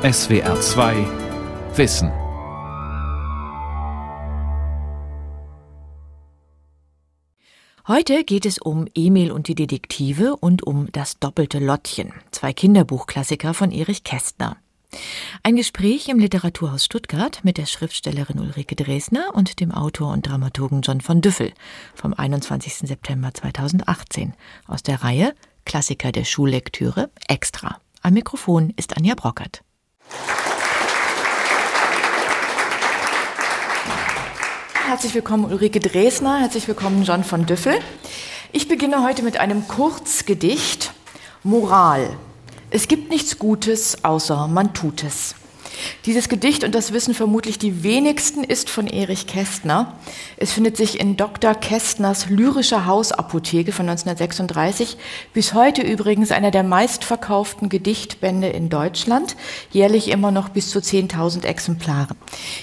SWR 2 Wissen. Heute geht es um Emil und die Detektive und um das doppelte Lottchen, zwei Kinderbuchklassiker von Erich Kästner. Ein Gespräch im Literaturhaus Stuttgart mit der Schriftstellerin Ulrike Dresner und dem Autor und Dramaturgen John von Düffel vom 21. September 2018 aus der Reihe Klassiker der Schullektüre Extra. Am Mikrofon ist Anja Brockert. Herzlich willkommen Ulrike Dresner, herzlich willkommen John von Düffel. Ich beginne heute mit einem Kurzgedicht Moral. Es gibt nichts Gutes, außer man tut es. Dieses Gedicht, und das wissen vermutlich die wenigsten, ist von Erich Kästner. Es findet sich in Dr. Kästners Lyrische Hausapotheke von 1936, bis heute übrigens einer der meistverkauften Gedichtbände in Deutschland, jährlich immer noch bis zu 10.000 Exemplare.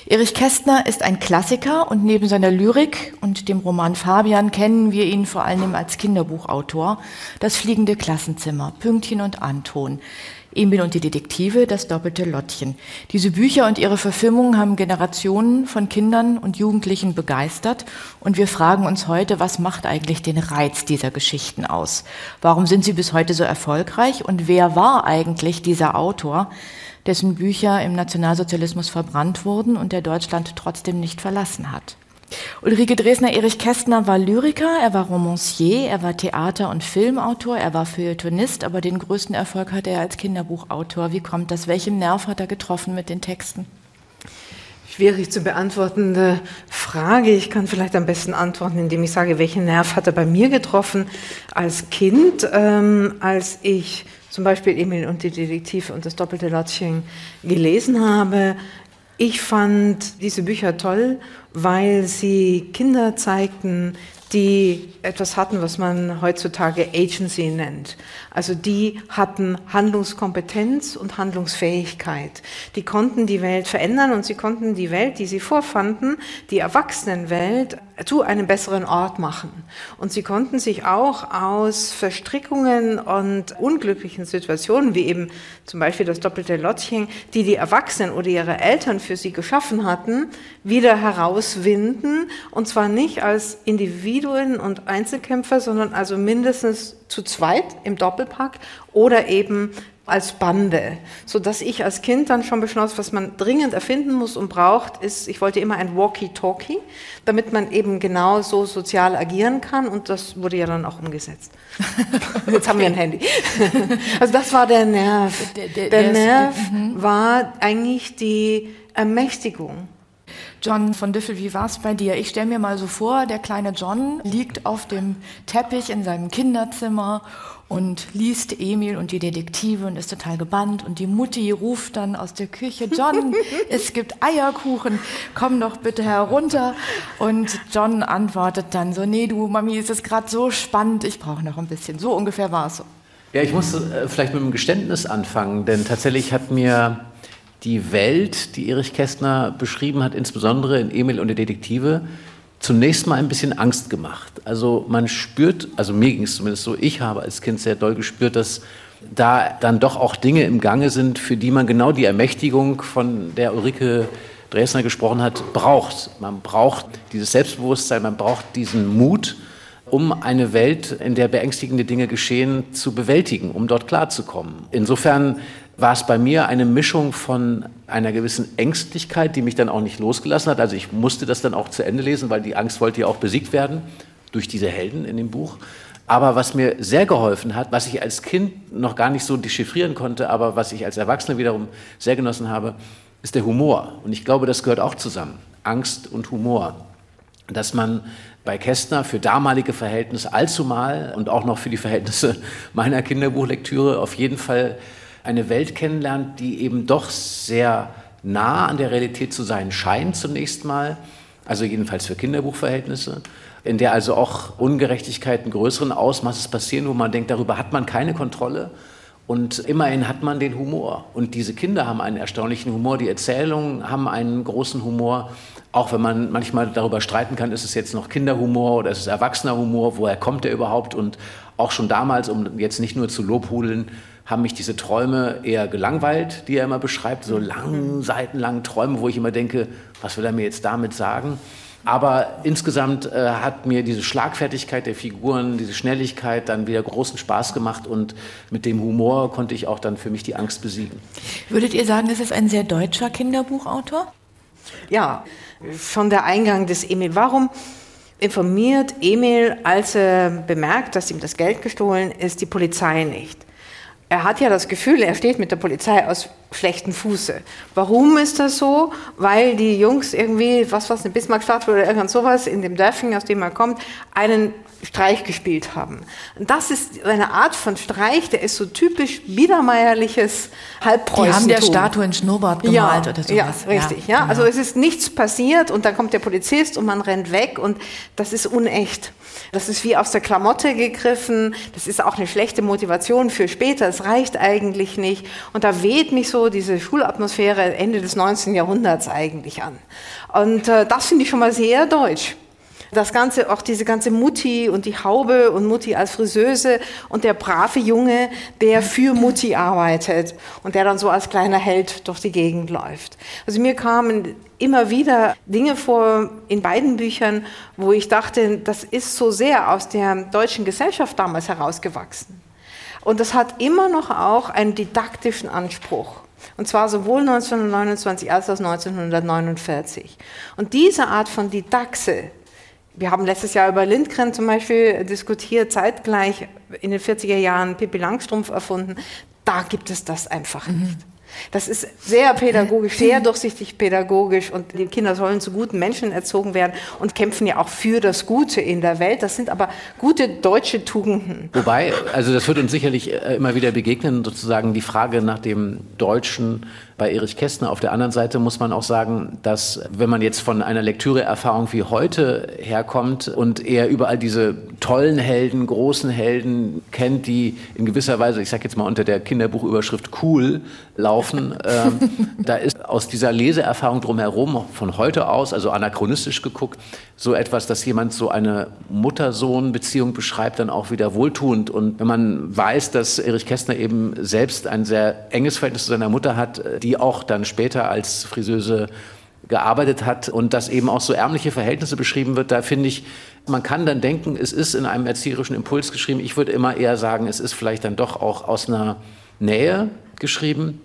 Erich Kästner ist ein Klassiker und neben seiner Lyrik und dem Roman Fabian kennen wir ihn vor allem als Kinderbuchautor. Das fliegende Klassenzimmer, Pünktchen und Anton. Emil und die Detektive, das doppelte Lottchen. Diese Bücher und ihre Verfilmungen haben Generationen von Kindern und Jugendlichen begeistert und wir fragen uns heute, was macht eigentlich den Reiz dieser Geschichten aus? Warum sind sie bis heute so erfolgreich und wer war eigentlich dieser Autor, dessen Bücher im Nationalsozialismus verbrannt wurden und der Deutschland trotzdem nicht verlassen hat? Ulrike Dresner-Erich Kästner war Lyriker, er war Romancier, er war Theater- und Filmautor, er war Feuilletonist, aber den größten Erfolg hatte er als Kinderbuchautor. Wie kommt das? Welchen Nerv hat er getroffen mit den Texten? Schwierig zu beantwortende Frage. Ich kann vielleicht am besten antworten, indem ich sage, welchen Nerv hat er bei mir getroffen als Kind, ähm, als ich zum Beispiel Emil und die Detektive und das doppelte Lottchen gelesen habe. Ich fand diese Bücher toll, weil sie Kinder zeigten, die etwas hatten, was man heutzutage Agency nennt. Also die hatten Handlungskompetenz und Handlungsfähigkeit. Die konnten die Welt verändern und sie konnten die Welt, die sie vorfanden, die Erwachsenenwelt, zu einem besseren Ort machen. Und sie konnten sich auch aus Verstrickungen und unglücklichen Situationen, wie eben zum Beispiel das doppelte Lottchen, die die Erwachsenen oder ihre Eltern für sie geschaffen hatten, wieder herauswinden. Und zwar nicht als Individuen und Einzelkämpfer, sondern also mindestens zu zweit im Doppelpack oder eben als Bande, so dass ich als Kind dann schon beschloss, was man dringend erfinden muss und braucht, ist, ich wollte immer ein Walkie-Talkie, damit man eben genau so sozial agieren kann und das wurde ja dann auch umgesetzt. Jetzt haben wir ein Handy. Also das war der Nerv. Der, der, der Nerv mhm. war eigentlich die Ermächtigung. John von Düffel, wie war es bei dir? Ich stelle mir mal so vor, der kleine John liegt auf dem Teppich in seinem Kinderzimmer und liest Emil und die Detektive und ist total gebannt und die Mutti ruft dann aus der Küche, John, es gibt Eierkuchen, komm doch bitte herunter. Und John antwortet dann so, nee du Mami, es ist gerade so spannend, ich brauche noch ein bisschen. So ungefähr war es so. Ja, ich muss äh, vielleicht mit einem Geständnis anfangen, denn tatsächlich hat mir die Welt, die Erich Kästner beschrieben hat, insbesondere in Emil und der Detektive, zunächst mal ein bisschen Angst gemacht. Also man spürt, also mir ging es zumindest so, ich habe als Kind sehr doll gespürt, dass da dann doch auch Dinge im Gange sind, für die man genau die Ermächtigung, von der Ulrike Dresner gesprochen hat, braucht. Man braucht dieses Selbstbewusstsein, man braucht diesen Mut, um eine Welt, in der beängstigende Dinge geschehen, zu bewältigen, um dort klarzukommen. Insofern war es bei mir eine Mischung von einer gewissen Ängstlichkeit, die mich dann auch nicht losgelassen hat. Also ich musste das dann auch zu Ende lesen, weil die Angst wollte ja auch besiegt werden durch diese Helden in dem Buch. Aber was mir sehr geholfen hat, was ich als Kind noch gar nicht so dechiffrieren konnte, aber was ich als Erwachsener wiederum sehr genossen habe, ist der Humor. Und ich glaube, das gehört auch zusammen. Angst und Humor. Dass man bei Kästner für damalige Verhältnisse allzumal und auch noch für die Verhältnisse meiner Kinderbuchlektüre auf jeden Fall eine Welt kennenlernt, die eben doch sehr nah an der Realität zu sein scheint zunächst mal, also jedenfalls für Kinderbuchverhältnisse, in der also auch Ungerechtigkeiten größeren Ausmaßes passieren, wo man denkt, darüber hat man keine Kontrolle. Und immerhin hat man den Humor. Und diese Kinder haben einen erstaunlichen Humor, die Erzählungen haben einen großen Humor. Auch wenn man manchmal darüber streiten kann, ist es jetzt noch Kinderhumor oder ist es erwachsener Humor, woher kommt der überhaupt? Und auch schon damals, um jetzt nicht nur zu lobhudeln, haben mich diese Träume eher gelangweilt, die er immer beschreibt, so lang, seitenlangen Träume, wo ich immer denke, was will er mir jetzt damit sagen? Aber insgesamt äh, hat mir diese Schlagfertigkeit der Figuren, diese Schnelligkeit dann wieder großen Spaß gemacht und mit dem Humor konnte ich auch dann für mich die Angst besiegen. Würdet ihr sagen, es ist ein sehr deutscher Kinderbuchautor? Ja, schon der Eingang des Emil. Warum informiert Emil, als er bemerkt, dass ihm das Geld gestohlen ist, die Polizei nicht? Er hat ja das Gefühl, er steht mit der Polizei aus schlechten Fuße. Warum ist das so? Weil die Jungs irgendwie, was was eine Bismarckstatue oder irgendwas sowas in dem Dörfchen, aus dem er kommt, einen Streich gespielt haben. Das ist eine Art von Streich, der ist so typisch biedermeierliches Halbpreußentum. Die haben der Statue in Schnurrbart gemalt ja, oder sowas. Ja, richtig. Ja, ja. Genau. Also es ist nichts passiert und dann kommt der Polizist und man rennt weg und das ist unecht. Das ist wie aus der Klamotte gegriffen. Das ist auch eine schlechte Motivation für später. Es reicht eigentlich nicht. Und da weht mich so diese Schulatmosphäre Ende des 19. Jahrhunderts eigentlich an. Und äh, das finde ich schon mal sehr deutsch das Ganze, auch diese ganze Mutti und die Haube und Mutti als Friseuse und der brave Junge, der für Mutti arbeitet und der dann so als kleiner Held durch die Gegend läuft. Also mir kamen immer wieder Dinge vor in beiden Büchern, wo ich dachte, das ist so sehr aus der deutschen Gesellschaft damals herausgewachsen. Und das hat immer noch auch einen didaktischen Anspruch. Und zwar sowohl 1929 als auch 1949. Und diese Art von Didaxe, wir haben letztes Jahr über Lindgren zum Beispiel diskutiert, zeitgleich in den 40er Jahren Pippi Langstrumpf erfunden. Da gibt es das einfach mhm. nicht. Das ist sehr pädagogisch, sehr durchsichtig pädagogisch und die Kinder sollen zu guten Menschen erzogen werden und kämpfen ja auch für das Gute in der Welt. Das sind aber gute deutsche Tugenden. Wobei, also das wird uns sicherlich äh, immer wieder begegnen, sozusagen die Frage nach dem Deutschen bei Erich Kästner. Auf der anderen Seite muss man auch sagen, dass wenn man jetzt von einer Lektüreerfahrung wie heute herkommt und er überall diese tollen Helden, großen Helden kennt, die in gewisser Weise, ich sage jetzt mal unter der Kinderbuchüberschrift cool laufen, ähm, da ist aus dieser Leseerfahrung drumherum von heute aus, also anachronistisch geguckt, so etwas, dass jemand so eine Mutter-Sohn-Beziehung beschreibt, dann auch wieder wohltuend. Und wenn man weiß, dass Erich Kästner eben selbst ein sehr enges Verhältnis zu seiner Mutter hat, die auch dann später als Friseuse gearbeitet hat und dass eben auch so ärmliche Verhältnisse beschrieben wird, da finde ich, man kann dann denken, es ist in einem erzieherischen Impuls geschrieben. Ich würde immer eher sagen, es ist vielleicht dann doch auch aus einer Nähe geschrieben.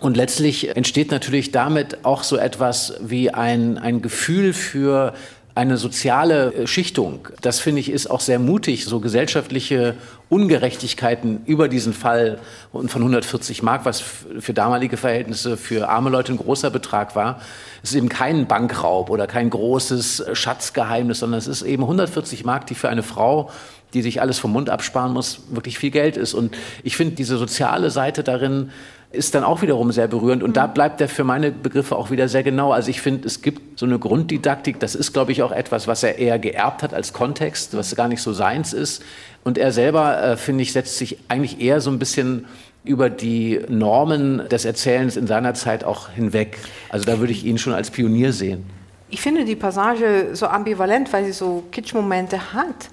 Und letztlich entsteht natürlich damit auch so etwas wie ein, ein Gefühl für eine soziale äh, Schichtung. Das finde ich ist auch sehr mutig, so gesellschaftliche Ungerechtigkeiten über diesen Fall von 140 Mark, was für damalige Verhältnisse für arme Leute ein großer Betrag war. Es ist eben kein Bankraub oder kein großes äh, Schatzgeheimnis, sondern es ist eben 140 Mark, die für eine Frau die sich alles vom Mund absparen muss, wirklich viel Geld ist. Und ich finde diese soziale Seite darin ist dann auch wiederum sehr berührend. Und da mhm. bleibt er für meine Begriffe auch wieder sehr genau. Also ich finde, es gibt so eine Grunddidaktik, das ist, glaube ich, auch etwas, was er eher geerbt hat als Kontext, was gar nicht so seins ist. Und er selber, äh, finde ich, setzt sich eigentlich eher so ein bisschen über die Normen des Erzählens in seiner Zeit auch hinweg. Also da würde ich ihn schon als Pionier sehen. Ich finde die Passage so ambivalent, weil sie so Kitschmomente hat.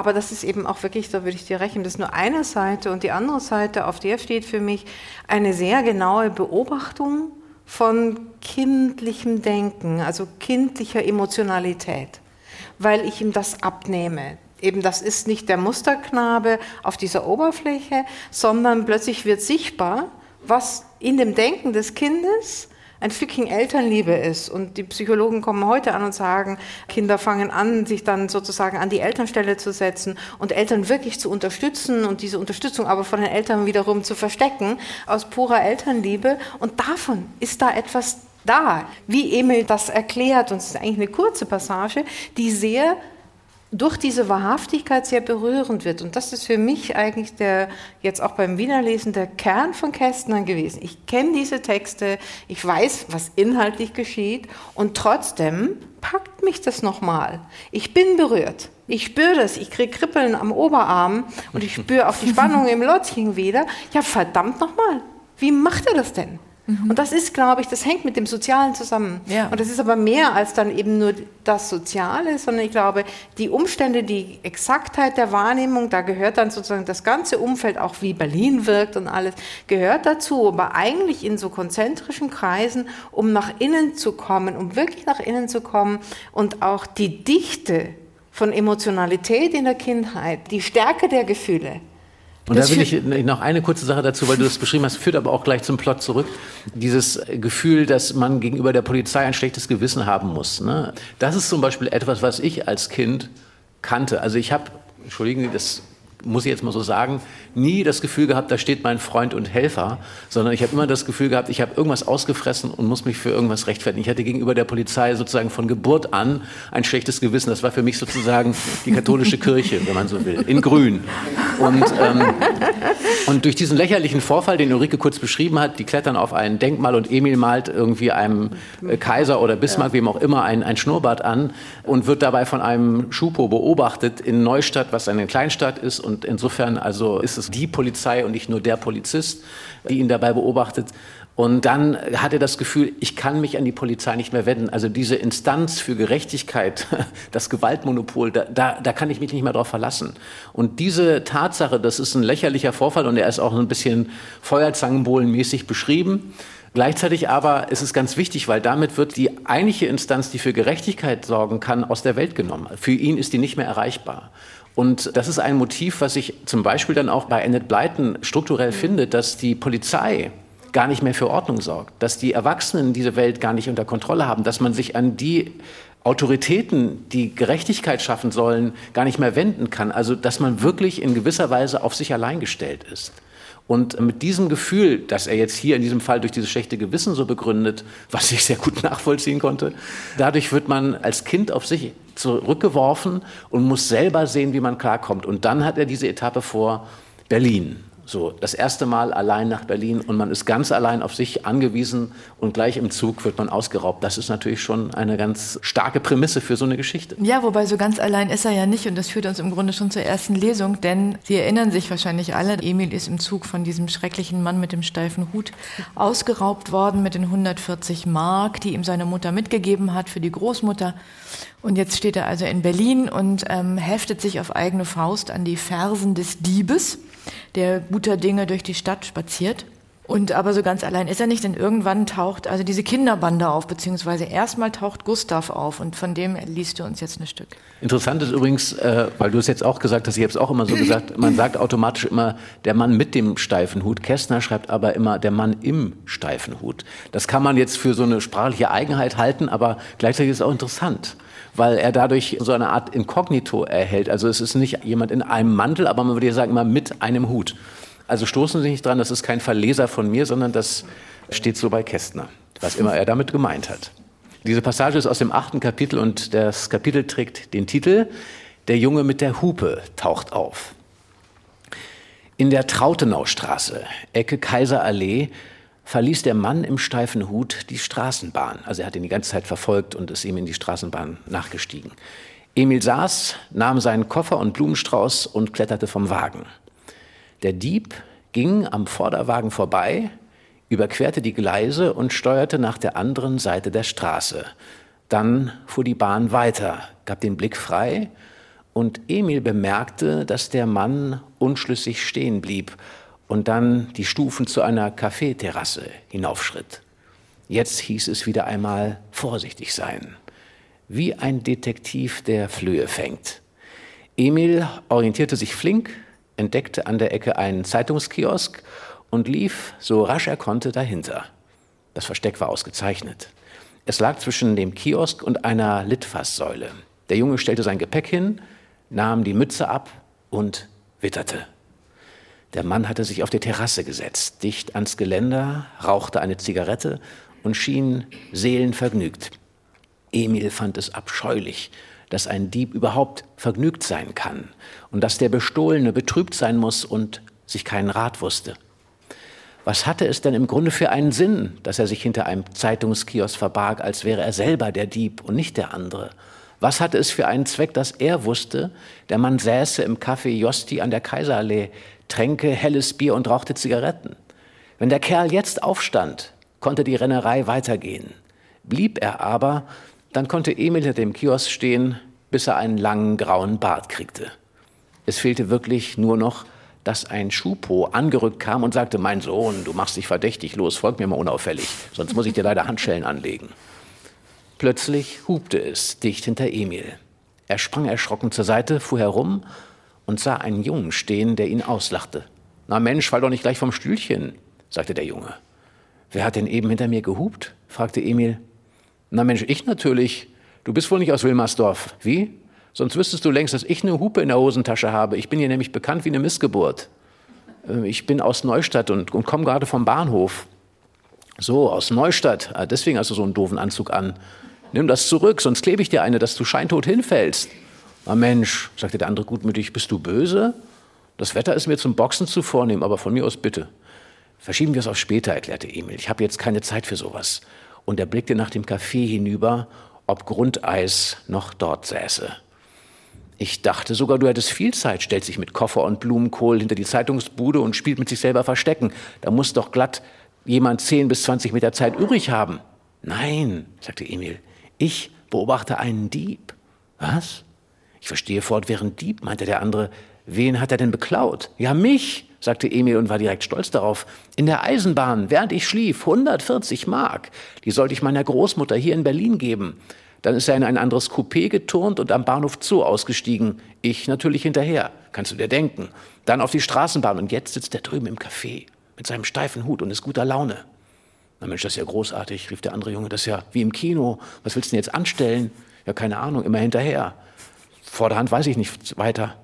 Aber das ist eben auch wirklich, da würde ich dir rechnen, das ist nur eine Seite und die andere Seite, auf der steht für mich eine sehr genaue Beobachtung von kindlichem Denken, also kindlicher Emotionalität, weil ich ihm das abnehme. Eben, das ist nicht der Musterknabe auf dieser Oberfläche, sondern plötzlich wird sichtbar, was in dem Denken des Kindes ein Stückchen Elternliebe ist. Und die Psychologen kommen heute an und sagen, Kinder fangen an, sich dann sozusagen an die Elternstelle zu setzen und Eltern wirklich zu unterstützen und diese Unterstützung aber von den Eltern wiederum zu verstecken aus purer Elternliebe. Und davon ist da etwas da, wie Emil das erklärt. Und es ist eigentlich eine kurze Passage, die sehr durch diese Wahrhaftigkeit sehr berührend wird. Und das ist für mich eigentlich der, jetzt auch beim Wiener Lesen, der Kern von Kästner gewesen. Ich kenne diese Texte, ich weiß, was inhaltlich geschieht und trotzdem packt mich das nochmal. Ich bin berührt. Ich spüre das. Ich kriege Kribbeln am Oberarm und ich spüre auch die Spannung im Lottchen wieder. Ja, verdammt nochmal. Wie macht er das denn? Und das ist, glaube ich, das hängt mit dem Sozialen zusammen. Ja. Und das ist aber mehr als dann eben nur das Soziale, sondern ich glaube, die Umstände, die Exaktheit der Wahrnehmung, da gehört dann sozusagen das ganze Umfeld, auch wie Berlin wirkt und alles, gehört dazu. Aber eigentlich in so konzentrischen Kreisen, um nach innen zu kommen, um wirklich nach innen zu kommen und auch die Dichte von Emotionalität in der Kindheit, die Stärke der Gefühle, und das da will ich noch eine kurze Sache dazu, weil du das beschrieben hast, führt aber auch gleich zum Plot zurück. Dieses Gefühl, dass man gegenüber der Polizei ein schlechtes Gewissen haben muss. Ne? Das ist zum Beispiel etwas, was ich als Kind kannte. Also ich habe, entschuldigen Sie, das muss ich jetzt mal so sagen, nie das Gefühl gehabt, da steht mein Freund und Helfer, sondern ich habe immer das Gefühl gehabt, ich habe irgendwas ausgefressen und muss mich für irgendwas rechtfertigen. Ich hatte gegenüber der Polizei sozusagen von Geburt an ein schlechtes Gewissen. Das war für mich sozusagen die katholische Kirche, wenn man so will, in Grün. Und, ähm, und durch diesen lächerlichen Vorfall, den Ulrike kurz beschrieben hat, die klettern auf ein Denkmal und Emil malt irgendwie einem äh, Kaiser oder Bismarck, wem auch immer, ein, ein Schnurrbart an und wird dabei von einem Schupo beobachtet in Neustadt, was eine Kleinstadt ist. Und insofern also ist es die Polizei und nicht nur der Polizist, die ihn dabei beobachtet. Und dann hat er das Gefühl, ich kann mich an die Polizei nicht mehr wenden. Also diese Instanz für Gerechtigkeit, das Gewaltmonopol, da, da, da kann ich mich nicht mehr darauf verlassen. Und diese Tatsache, das ist ein lächerlicher Vorfall und er ist auch ein bisschen Feuerzangenbohlenmäßig beschrieben. Gleichzeitig aber ist es ganz wichtig, weil damit wird die eigentliche Instanz, die für Gerechtigkeit sorgen kann, aus der Welt genommen. Für ihn ist die nicht mehr erreichbar. Und das ist ein Motiv, was sich zum Beispiel dann auch bei Annette Blyton strukturell findet, dass die Polizei gar nicht mehr für Ordnung sorgt, dass die Erwachsenen diese Welt gar nicht unter Kontrolle haben, dass man sich an die Autoritäten, die Gerechtigkeit schaffen sollen, gar nicht mehr wenden kann. Also dass man wirklich in gewisser Weise auf sich allein gestellt ist. Und mit diesem Gefühl, das er jetzt hier in diesem Fall durch dieses schlechte Gewissen so begründet, was ich sehr gut nachvollziehen konnte, dadurch wird man als Kind auf sich zurückgeworfen und muss selber sehen, wie man klarkommt. Und dann hat er diese Etappe vor Berlin. So, das erste Mal allein nach Berlin und man ist ganz allein auf sich angewiesen und gleich im Zug wird man ausgeraubt. Das ist natürlich schon eine ganz starke Prämisse für so eine Geschichte. Ja, wobei so ganz allein ist er ja nicht und das führt uns im Grunde schon zur ersten Lesung, denn Sie erinnern sich wahrscheinlich alle, Emil ist im Zug von diesem schrecklichen Mann mit dem steifen Hut ausgeraubt worden mit den 140 Mark, die ihm seine Mutter mitgegeben hat für die Großmutter. Und jetzt steht er also in Berlin und ähm, heftet sich auf eigene Faust an die Fersen des Diebes der guter Dinge durch die Stadt spaziert. Und aber so ganz allein ist er nicht, denn irgendwann taucht also diese Kinderbande auf, beziehungsweise erstmal taucht Gustav auf und von dem liest du uns jetzt ein Stück. Interessant ist übrigens, äh, weil du es jetzt auch gesagt hast, ich habe es auch immer so gesagt, man sagt automatisch immer der Mann mit dem steifen Hut. Kästner schreibt aber immer der Mann im steifen Hut. Das kann man jetzt für so eine sprachliche Eigenheit halten, aber gleichzeitig ist es auch interessant weil er dadurch so eine Art Inkognito erhält. Also es ist nicht jemand in einem Mantel, aber man würde ja sagen immer mit einem Hut. Also stoßen Sie nicht dran, das ist kein Verleser von mir, sondern das steht so bei Kästner, was immer er damit gemeint hat. Diese Passage ist aus dem achten Kapitel und das Kapitel trägt den Titel Der Junge mit der Hupe taucht auf. In der Trautenaustraße, Ecke Kaiserallee, verließ der Mann im steifen Hut die Straßenbahn. Also er hat ihn die ganze Zeit verfolgt und ist ihm in die Straßenbahn nachgestiegen. Emil saß, nahm seinen Koffer und Blumenstrauß und kletterte vom Wagen. Der Dieb ging am Vorderwagen vorbei, überquerte die Gleise und steuerte nach der anderen Seite der Straße. Dann fuhr die Bahn weiter, gab den Blick frei und Emil bemerkte, dass der Mann unschlüssig stehen blieb und dann die Stufen zu einer Kaffeeterrasse hinaufschritt. Jetzt hieß es wieder einmal vorsichtig sein, wie ein Detektiv, der Flöhe fängt. Emil orientierte sich flink, entdeckte an der Ecke einen Zeitungskiosk und lief so rasch er konnte dahinter. Das Versteck war ausgezeichnet. Es lag zwischen dem Kiosk und einer Litfaßsäule. Der Junge stellte sein Gepäck hin, nahm die Mütze ab und witterte. Der Mann hatte sich auf die Terrasse gesetzt, dicht ans Geländer, rauchte eine Zigarette und schien seelenvergnügt. Emil fand es abscheulich, dass ein Dieb überhaupt vergnügt sein kann und dass der Bestohlene betrübt sein muss und sich keinen Rat wusste. Was hatte es denn im Grunde für einen Sinn, dass er sich hinter einem Zeitungskiosk verbarg, als wäre er selber der Dieb und nicht der andere? Was hatte es für einen Zweck, dass er wusste, der Mann säße im Café Josti an der Kaiserallee, tränke helles Bier und rauchte Zigaretten? Wenn der Kerl jetzt aufstand, konnte die Rennerei weitergehen. Blieb er aber, dann konnte Emil hinter dem Kiosk stehen, bis er einen langen grauen Bart kriegte. Es fehlte wirklich nur noch, dass ein Schupo angerückt kam und sagte, mein Sohn, du machst dich verdächtig, los, folg mir mal unauffällig, sonst muss ich dir leider Handschellen anlegen. Plötzlich hupte es dicht hinter Emil. Er sprang erschrocken zur Seite, fuhr herum und sah einen Jungen stehen, der ihn auslachte. Na Mensch, fall doch nicht gleich vom Stühlchen, sagte der Junge. Wer hat denn eben hinter mir gehupt? fragte Emil. Na Mensch, ich natürlich. Du bist wohl nicht aus Wilmersdorf. Wie? Sonst wüsstest du längst, dass ich eine Hupe in der Hosentasche habe. Ich bin hier nämlich bekannt wie eine Missgeburt. Äh, ich bin aus Neustadt und, und komme gerade vom Bahnhof. So, aus Neustadt. Ah, deswegen hast du so einen doofen Anzug an. Nimm das zurück, sonst klebe ich dir eine, dass du scheintot hinfällst. Na Mensch, sagte der andere gutmütig, bist du böse? Das Wetter ist mir zum Boxen zu vornehm, aber von mir aus bitte. Verschieben wir es auf später, erklärte Emil. Ich habe jetzt keine Zeit für sowas. Und er blickte nach dem Café hinüber, ob Grundeis noch dort säße. Ich dachte sogar, du hättest viel Zeit, stellt sich mit Koffer und Blumenkohl hinter die Zeitungsbude und spielt mit sich selber Verstecken. Da muss doch glatt jemand 10 bis 20 Meter Zeit übrig haben. Nein, sagte Emil, ich beobachte einen Dieb. Was? Ich verstehe fortwährend Dieb, meinte der andere. Wen hat er denn beklaut? Ja, mich, sagte Emil und war direkt stolz darauf. In der Eisenbahn, während ich schlief, 140 Mark. Die sollte ich meiner Großmutter hier in Berlin geben. Dann ist er in ein anderes Coupé geturnt und am Bahnhof Zoo ausgestiegen. Ich natürlich hinterher. Kannst du dir denken. Dann auf die Straßenbahn und jetzt sitzt er drüben im Café mit seinem steifen Hut und ist guter Laune. Na Mensch, das ist ja großartig, rief der andere Junge, das ist ja wie im Kino. Was willst du denn jetzt anstellen? Ja, keine Ahnung, immer hinterher. Vorderhand weiß ich nicht weiter.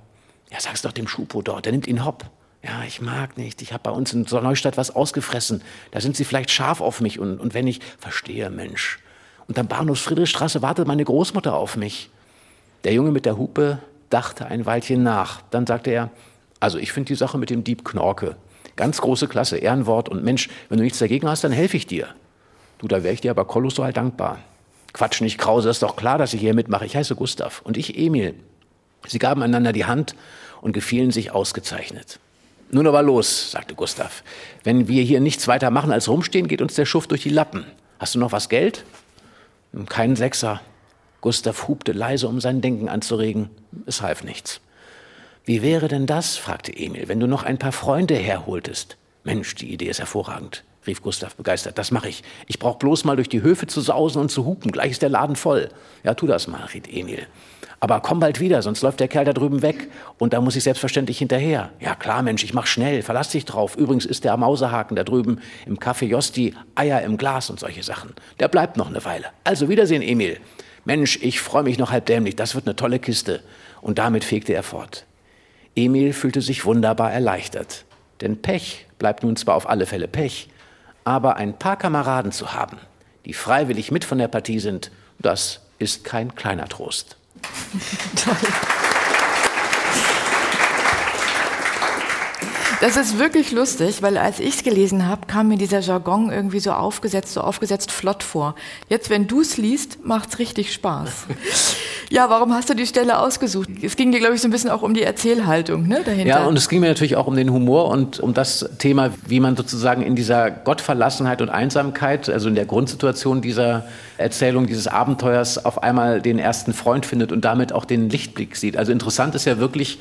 Ja, sag's doch dem Schupo dort, der nimmt ihn hopp. Ja, ich mag nicht. Ich habe bei uns in Neustadt was ausgefressen. Da sind sie vielleicht scharf auf mich. Und, und wenn ich, verstehe, Mensch. Und am Bahnhof Friedrichstraße wartet meine Großmutter auf mich. Der Junge mit der Hupe dachte ein Weilchen nach. Dann sagte er, also ich finde die Sache mit dem Dieb Knorke. Ganz große Klasse, Ehrenwort und Mensch, wenn du nichts dagegen hast, dann helfe ich dir. Du, da wäre ich dir aber kolossal dankbar. Quatsch nicht, Krause, ist doch klar, dass ich hier mitmache. Ich heiße Gustav und ich Emil. Sie gaben einander die Hand und gefielen sich ausgezeichnet. Nun aber los, sagte Gustav. Wenn wir hier nichts weiter machen als rumstehen, geht uns der Schuft durch die Lappen. Hast du noch was Geld? Keinen Sechser. Gustav hubte leise, um sein Denken anzuregen. Es half nichts. Wie wäre denn das, fragte Emil, wenn du noch ein paar Freunde herholtest? Mensch, die Idee ist hervorragend, rief Gustav begeistert. Das mache ich. Ich brauche bloß mal durch die Höfe zu sausen und zu hupen. Gleich ist der Laden voll. Ja, tu das mal, riet Emil. Aber komm bald wieder, sonst läuft der Kerl da drüben weg. Und da muss ich selbstverständlich hinterher. Ja, klar, Mensch, ich mach schnell, verlass dich drauf. Übrigens ist der Mausehaken da drüben im Café Josti, Eier im Glas und solche Sachen. Der bleibt noch eine Weile. Also Wiedersehen, Emil. Mensch, ich freue mich noch halb dämlich, das wird eine tolle Kiste. Und damit fegte er fort. Emil fühlte sich wunderbar erleichtert. Denn Pech bleibt nun zwar auf alle Fälle Pech, aber ein paar Kameraden zu haben, die freiwillig mit von der Partie sind, das ist kein kleiner Trost. Toll. Das ist wirklich lustig, weil als ich es gelesen habe, kam mir dieser Jargon irgendwie so aufgesetzt, so aufgesetzt flott vor. Jetzt, wenn du es liest, macht es richtig Spaß. Ja, warum hast du die Stelle ausgesucht? Es ging dir, glaube ich, so ein bisschen auch um die Erzählhaltung ne, dahinter. Ja, und es ging mir natürlich auch um den Humor und um das Thema, wie man sozusagen in dieser Gottverlassenheit und Einsamkeit, also in der Grundsituation dieser Erzählung, dieses Abenteuers, auf einmal den ersten Freund findet und damit auch den Lichtblick sieht. Also interessant ist ja wirklich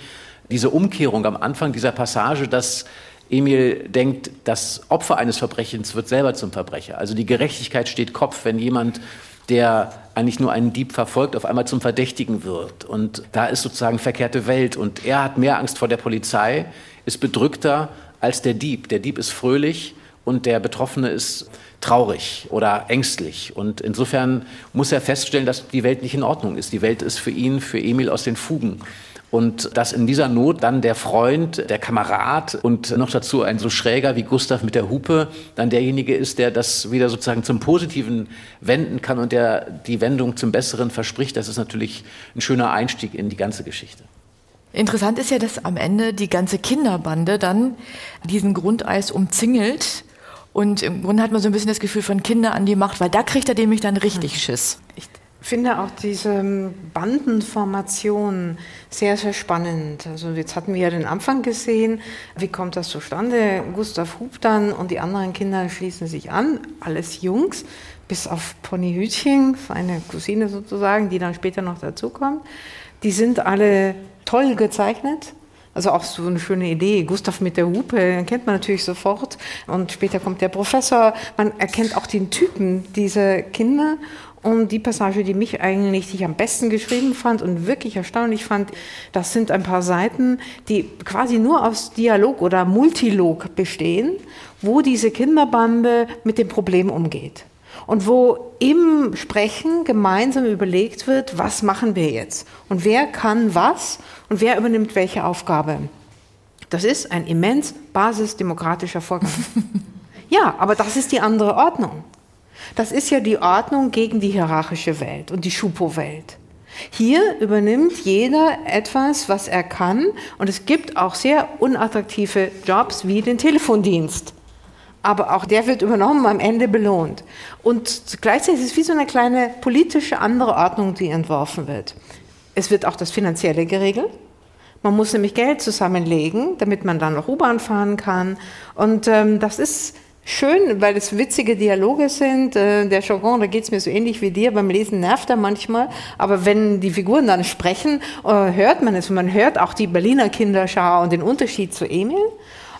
diese Umkehrung am Anfang dieser Passage, dass Emil denkt, das Opfer eines Verbrechens wird selber zum Verbrecher. Also die Gerechtigkeit steht Kopf, wenn jemand der eigentlich nur einen Dieb verfolgt, auf einmal zum Verdächtigen wird. Und da ist sozusagen verkehrte Welt. Und er hat mehr Angst vor der Polizei, ist bedrückter als der Dieb. Der Dieb ist fröhlich und der Betroffene ist traurig oder ängstlich. Und insofern muss er feststellen, dass die Welt nicht in Ordnung ist. Die Welt ist für ihn, für Emil aus den Fugen. Und dass in dieser Not dann der Freund, der Kamerad und noch dazu ein so schräger wie Gustav mit der Hupe dann derjenige ist, der das wieder sozusagen zum Positiven wenden kann und der die Wendung zum Besseren verspricht, das ist natürlich ein schöner Einstieg in die ganze Geschichte. Interessant ist ja, dass am Ende die ganze Kinderbande dann diesen Grundeis umzingelt. Und im Grunde hat man so ein bisschen das Gefühl von Kinder an die Macht, weil da kriegt er nämlich dann richtig Schiss. Ich finde auch diese ähm, Bandenformation sehr, sehr spannend. Also jetzt hatten wir ja den Anfang gesehen. Wie kommt das zustande? Gustav Hub dann und die anderen Kinder schließen sich an, alles Jungs, bis auf Pony Hütchen, seine Cousine sozusagen, die dann später noch dazukommt. Die sind alle toll gezeichnet. Also auch so eine schöne Idee. Gustav mit der Hupe kennt man natürlich sofort. Und später kommt der Professor. Man erkennt auch den Typen dieser Kinder. Und die Passage, die mich eigentlich, die ich am besten geschrieben fand und wirklich erstaunlich fand, das sind ein paar Seiten, die quasi nur aus Dialog oder Multilog bestehen, wo diese Kinderbande mit dem Problem umgeht. Und wo im Sprechen gemeinsam überlegt wird, was machen wir jetzt? Und wer kann was und wer übernimmt welche Aufgabe? Das ist ein immens basisdemokratischer Vorgang. ja, aber das ist die andere Ordnung. Das ist ja die Ordnung gegen die hierarchische Welt und die Schupo-Welt. Hier übernimmt jeder etwas, was er kann, und es gibt auch sehr unattraktive Jobs wie den Telefondienst. Aber auch der wird übernommen, am Ende belohnt. Und gleichzeitig ist es wie so eine kleine politische andere Ordnung, die entworfen wird. Es wird auch das Finanzielle geregelt. Man muss nämlich Geld zusammenlegen, damit man dann noch U-Bahn fahren kann. Und ähm, das ist schön, weil es witzige Dialoge sind. Äh, der Jargon, da geht es mir so ähnlich wie dir, beim Lesen nervt er manchmal, aber wenn die Figuren dann sprechen, äh, hört man es und man hört auch die Berliner Kinderschau und den Unterschied zu Emil.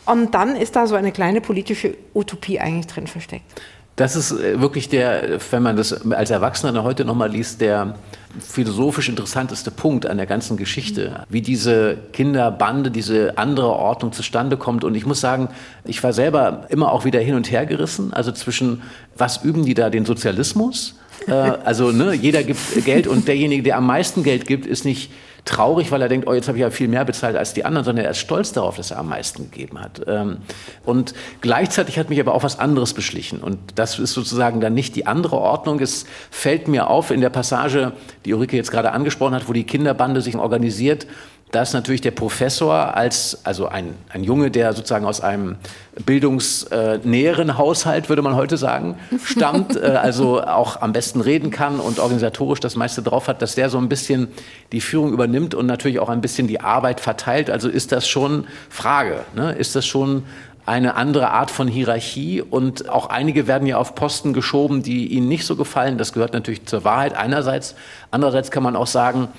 Und dann ist da so eine kleine politische Utopie eigentlich drin versteckt. Das ist äh, wirklich der, wenn man das als Erwachsener heute nochmal liest, der philosophisch interessanteste Punkt an der ganzen Geschichte, wie diese Kinderbande, diese andere Ordnung zustande kommt. Und ich muss sagen, ich war selber immer auch wieder hin und her gerissen, also zwischen, was üben die da, den Sozialismus? Äh, also ne, jeder gibt Geld und derjenige, der am meisten Geld gibt, ist nicht traurig, weil er denkt, oh, jetzt habe ich ja viel mehr bezahlt als die anderen, sondern er ist stolz darauf, dass er am meisten gegeben hat. Ähm, und gleichzeitig hat mich aber auch was anderes beschlichen. Und das ist sozusagen dann nicht die andere Ordnung. Es fällt mir auf in der Passage, die Ulrike jetzt gerade angesprochen hat, wo die Kinderbande sich organisiert, dass natürlich der Professor als, also ein, ein Junge, der sozusagen aus einem bildungsnäheren Haushalt, würde man heute sagen, stammt, äh, also auch am besten reden kann und organisatorisch das meiste drauf hat, dass der so ein bisschen die Führung übernimmt und natürlich auch ein bisschen die Arbeit verteilt. Also ist das schon Frage, ne? ist das schon eine andere Art von Hierarchie und auch einige werden ja auf Posten geschoben, die ihnen nicht so gefallen. Das gehört natürlich zur Wahrheit einerseits. Andererseits kann man auch sagen,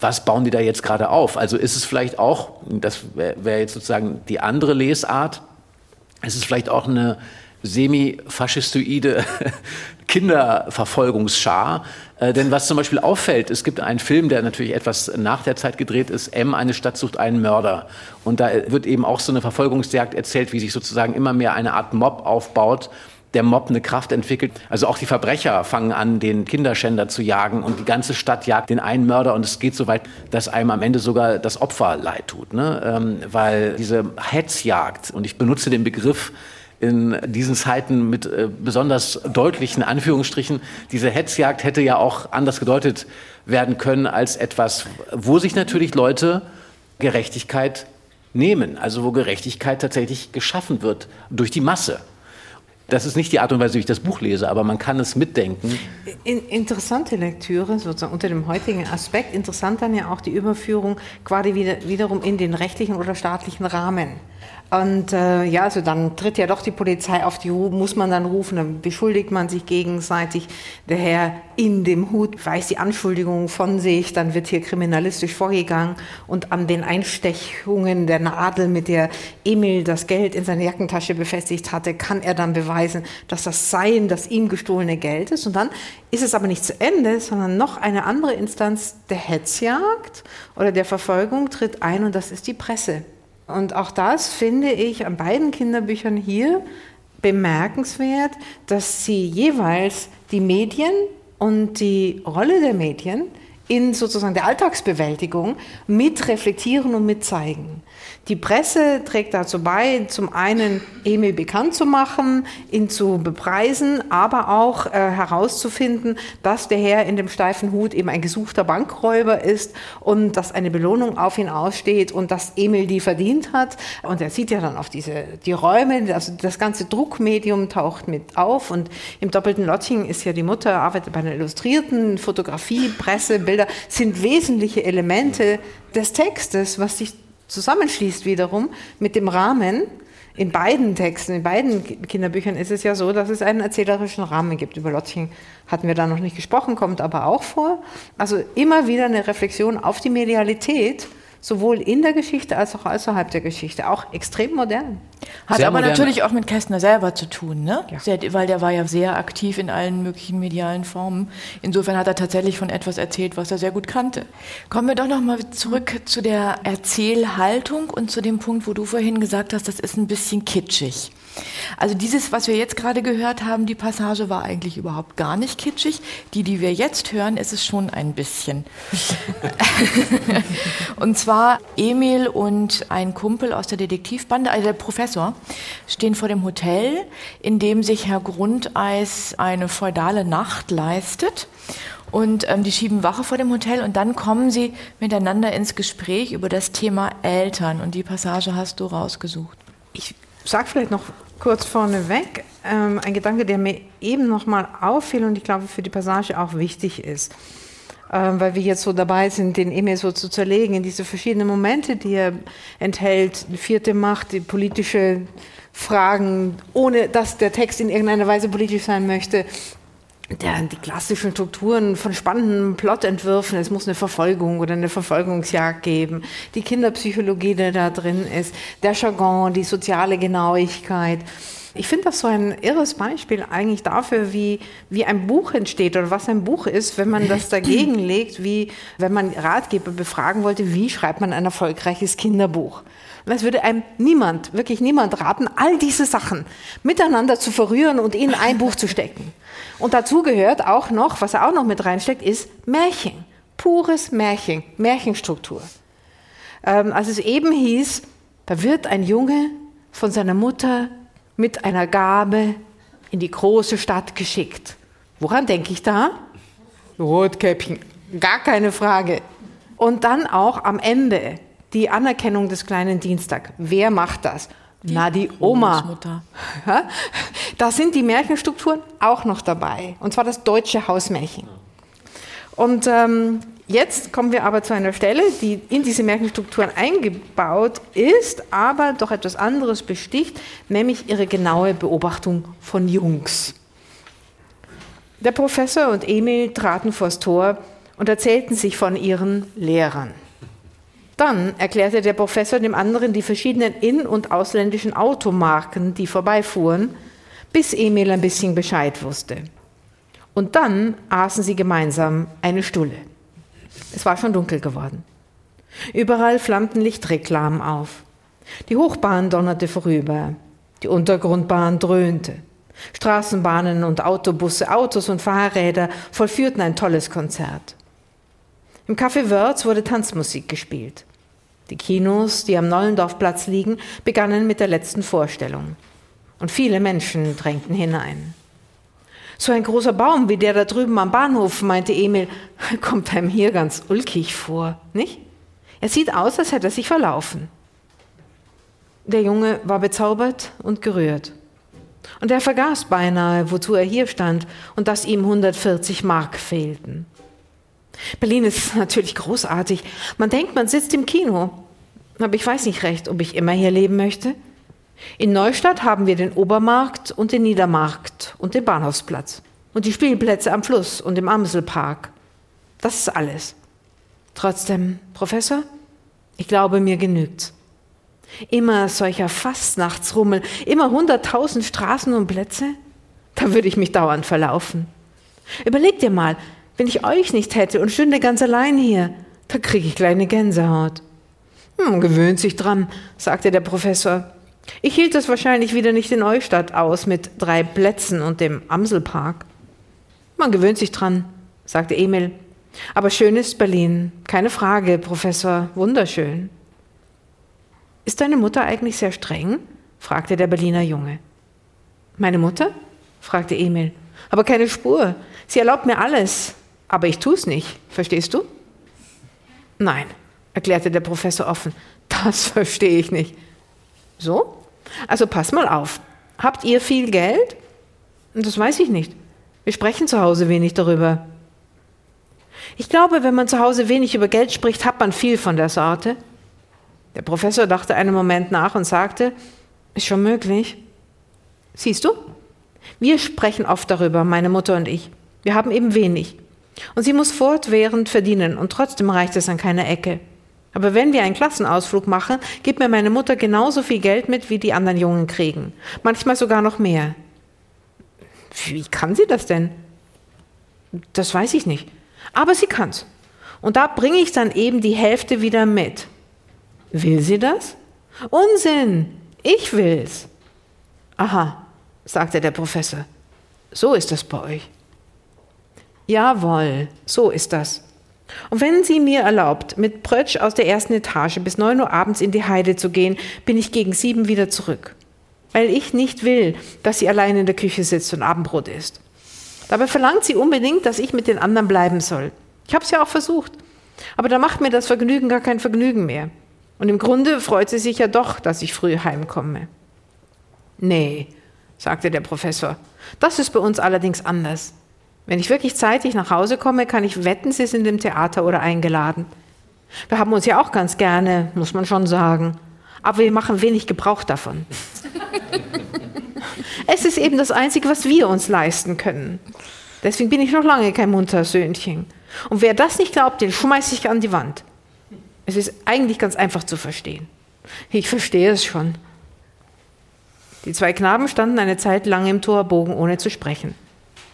was bauen die da jetzt gerade auf? Also ist es vielleicht auch, das wäre jetzt sozusagen die andere Lesart, ist es vielleicht auch eine semi-faschistoide Kinderverfolgungsschar. Äh, denn was zum Beispiel auffällt, es gibt einen Film, der natürlich etwas nach der Zeit gedreht ist, M, eine Stadt sucht einen Mörder. Und da wird eben auch so eine Verfolgungsjagd erzählt, wie sich sozusagen immer mehr eine Art Mob aufbaut, der Mob eine Kraft entwickelt. Also auch die Verbrecher fangen an, den Kinderschänder zu jagen und die ganze Stadt jagt den einen Mörder und es geht so weit, dass einem am Ende sogar das Opfer leid tut. Ne? Ähm, weil diese Hetzjagd, und ich benutze den Begriff in diesen Zeiten mit äh, besonders deutlichen Anführungsstrichen, diese Hetzjagd hätte ja auch anders gedeutet werden können als etwas, wo sich natürlich Leute Gerechtigkeit nehmen, also wo Gerechtigkeit tatsächlich geschaffen wird durch die Masse. Das ist nicht die Art und Weise, wie ich das Buch lese, aber man kann es mitdenken. In, interessante Lektüre, sozusagen unter dem heutigen Aspekt. Interessant dann ja auch die Überführung quasi wieder, wiederum in den rechtlichen oder staatlichen Rahmen. Und äh, ja, also dann tritt ja doch die Polizei auf die Ruhe, muss man dann rufen, dann beschuldigt man sich gegenseitig. Der Herr in dem Hut weist die Anschuldigungen von sich, dann wird hier kriminalistisch vorgegangen und an den Einstechungen der Nadel, mit der Emil das Geld in seine Jackentasche befestigt hatte, kann er dann beweisen, dass das Sein das ihm gestohlene Geld ist. Und dann ist es aber nicht zu Ende, sondern noch eine andere Instanz der Hetzjagd oder der Verfolgung tritt ein und das ist die Presse. Und auch das finde ich an beiden Kinderbüchern hier bemerkenswert, dass sie jeweils die Medien und die Rolle der Medien in sozusagen der Alltagsbewältigung mit reflektieren und mit zeigen. Die Presse trägt dazu bei, zum einen Emil bekannt zu machen, ihn zu bepreisen, aber auch äh, herauszufinden, dass der Herr in dem steifen Hut eben ein gesuchter Bankräuber ist und dass eine Belohnung auf ihn aussteht und dass Emil die verdient hat. Und er sieht ja dann auf diese, die Räume, also das ganze Druckmedium taucht mit auf und im doppelten Lotting ist ja die Mutter, arbeitet bei einer Illustrierten, Fotografie, Presse, Bilder, sind wesentliche Elemente des Textes, was sich zusammenschließt wiederum mit dem Rahmen. In beiden Texten, in beiden Kinderbüchern ist es ja so, dass es einen erzählerischen Rahmen gibt. Über Lottchen hatten wir da noch nicht gesprochen, kommt aber auch vor. Also immer wieder eine Reflexion auf die Medialität sowohl in der Geschichte als auch außerhalb der Geschichte, auch extrem modern. Hat sehr aber modern. natürlich auch mit Kästner selber zu tun, ne? Ja. Sehr, weil der war ja sehr aktiv in allen möglichen medialen Formen. Insofern hat er tatsächlich von etwas erzählt, was er sehr gut kannte. Kommen wir doch noch mal zurück zu der Erzählhaltung und zu dem Punkt, wo du vorhin gesagt hast, das ist ein bisschen kitschig. Also dieses, was wir jetzt gerade gehört haben, die Passage war eigentlich überhaupt gar nicht kitschig. Die, die wir jetzt hören, ist es schon ein bisschen. und zwar Emil und ein Kumpel aus der Detektivbande, also der Professor, stehen vor dem Hotel, in dem sich Herr Grundeis eine feudale Nacht leistet. Und ähm, die schieben Wache vor dem Hotel und dann kommen sie miteinander ins Gespräch über das Thema Eltern. Und die Passage hast du rausgesucht. Ich sage vielleicht noch kurz vorneweg ähm, ein Gedanke, der mir eben nochmal auffiel und ich glaube für die Passage auch wichtig ist. Ähm, weil wir jetzt so dabei sind, den Emil so zu zerlegen in diese verschiedenen Momente, die er enthält, die vierte Macht, die politische Fragen, ohne dass der Text in irgendeiner Weise politisch sein möchte, der, die klassischen Strukturen von spannenden Plotentwürfen, es muss eine Verfolgung oder eine Verfolgungsjagd geben, die Kinderpsychologie, die da drin ist, der Jargon, die soziale Genauigkeit. Ich finde das so ein irres Beispiel eigentlich dafür, wie, wie ein Buch entsteht oder was ein Buch ist, wenn man das dagegen legt, wie wenn man Ratgeber befragen wollte, wie schreibt man ein erfolgreiches Kinderbuch. Es würde einem niemand, wirklich niemand raten, all diese Sachen miteinander zu verrühren und in ein Buch zu stecken. Und dazu gehört auch noch, was er auch noch mit reinsteckt, ist Märchen. Pures Märchen, Märchenstruktur. Ähm, als es eben hieß, da wird ein Junge von seiner Mutter mit einer Gabe in die große Stadt geschickt. Woran denke ich da? Rotkäppchen, gar keine Frage. Und dann auch am Ende die Anerkennung des kleinen Dienstag. Wer macht das? Die Na, die Oma. Da sind die Märchenstrukturen auch noch dabei. Und zwar das deutsche Hausmärchen. Und ähm, jetzt kommen wir aber zu einer Stelle, die in diese Märchenstrukturen eingebaut ist, aber doch etwas anderes besticht, nämlich ihre genaue Beobachtung von Jungs. Der Professor und Emil traten vors Tor und erzählten sich von ihren Lehrern. Dann erklärte der Professor dem anderen die verschiedenen in- und ausländischen Automarken, die vorbeifuhren, bis Emil ein bisschen Bescheid wusste. Und dann aßen sie gemeinsam eine Stulle. Es war schon dunkel geworden. Überall flammten Lichtreklamen auf. Die Hochbahn donnerte vorüber. Die Untergrundbahn dröhnte. Straßenbahnen und Autobusse, Autos und Fahrräder vollführten ein tolles Konzert. Im Café Wörz wurde Tanzmusik gespielt. Die Kinos, die am Nollendorfplatz liegen, begannen mit der letzten Vorstellung. Und viele Menschen drängten hinein. So ein großer Baum wie der da drüben am Bahnhof, meinte Emil, kommt einem hier ganz ulkig vor, nicht? Er sieht aus, als hätte er sich verlaufen. Der Junge war bezaubert und gerührt. Und er vergaß beinahe, wozu er hier stand und dass ihm 140 Mark fehlten. Berlin ist natürlich großartig. Man denkt, man sitzt im Kino. Aber ich weiß nicht recht, ob ich immer hier leben möchte. In Neustadt haben wir den Obermarkt und den Niedermarkt und den Bahnhofsplatz und die Spielplätze am Fluss und im Amselpark. Das ist alles. Trotzdem, Professor, ich glaube, mir genügt's. Immer solcher Fastnachtsrummel, immer hunderttausend Straßen und Plätze, da würde ich mich dauernd verlaufen. Überleg dir mal, wenn ich euch nicht hätte und stünde ganz allein hier, da kriege ich kleine Gänsehaut. Man gewöhnt sich dran, sagte der Professor. Ich hielt es wahrscheinlich wieder nicht in Neustadt aus mit drei Plätzen und dem Amselpark. Man gewöhnt sich dran, sagte Emil. Aber schön ist Berlin, keine Frage, Professor, wunderschön. Ist deine Mutter eigentlich sehr streng? fragte der Berliner Junge. Meine Mutter? fragte Emil. Aber keine Spur. Sie erlaubt mir alles, aber ich tu's nicht. Verstehst du? Nein, erklärte der Professor offen. Das verstehe ich nicht. So? Also pass mal auf. Habt ihr viel Geld? Das weiß ich nicht. Wir sprechen zu Hause wenig darüber. Ich glaube, wenn man zu Hause wenig über Geld spricht, hat man viel von der Sorte. Der Professor dachte einen Moment nach und sagte, ist schon möglich. Siehst du? Wir sprechen oft darüber, meine Mutter und ich. Wir haben eben wenig. Und sie muss fortwährend verdienen und trotzdem reicht es an keiner Ecke. Aber wenn wir einen Klassenausflug machen, gibt mir meine Mutter genauso viel Geld mit, wie die anderen Jungen kriegen. Manchmal sogar noch mehr. Wie kann sie das denn? Das weiß ich nicht. Aber sie kann's. Und da bringe ich dann eben die Hälfte wieder mit. Will sie das? Unsinn! Ich will's. Aha, sagte der Professor. So ist das bei euch. Jawohl, so ist das. Und wenn sie mir erlaubt, mit Prötsch aus der ersten Etage bis neun Uhr abends in die Heide zu gehen, bin ich gegen sieben wieder zurück. Weil ich nicht will, dass sie allein in der Küche sitzt und Abendbrot isst. Dabei verlangt sie unbedingt, dass ich mit den anderen bleiben soll. Ich habe es ja auch versucht. Aber da macht mir das Vergnügen gar kein Vergnügen mehr. Und im Grunde freut sie sich ja doch, dass ich früh heimkomme. Nee, sagte der Professor, das ist bei uns allerdings anders. Wenn ich wirklich zeitig nach Hause komme, kann ich wetten, Sie sind im Theater oder eingeladen. Wir haben uns ja auch ganz gerne, muss man schon sagen. Aber wir machen wenig Gebrauch davon. es ist eben das Einzige, was wir uns leisten können. Deswegen bin ich noch lange kein munter Söhnchen. Und wer das nicht glaubt, den schmeiße ich an die Wand. Es ist eigentlich ganz einfach zu verstehen. Ich verstehe es schon. Die zwei Knaben standen eine Zeit lang im Torbogen, ohne zu sprechen.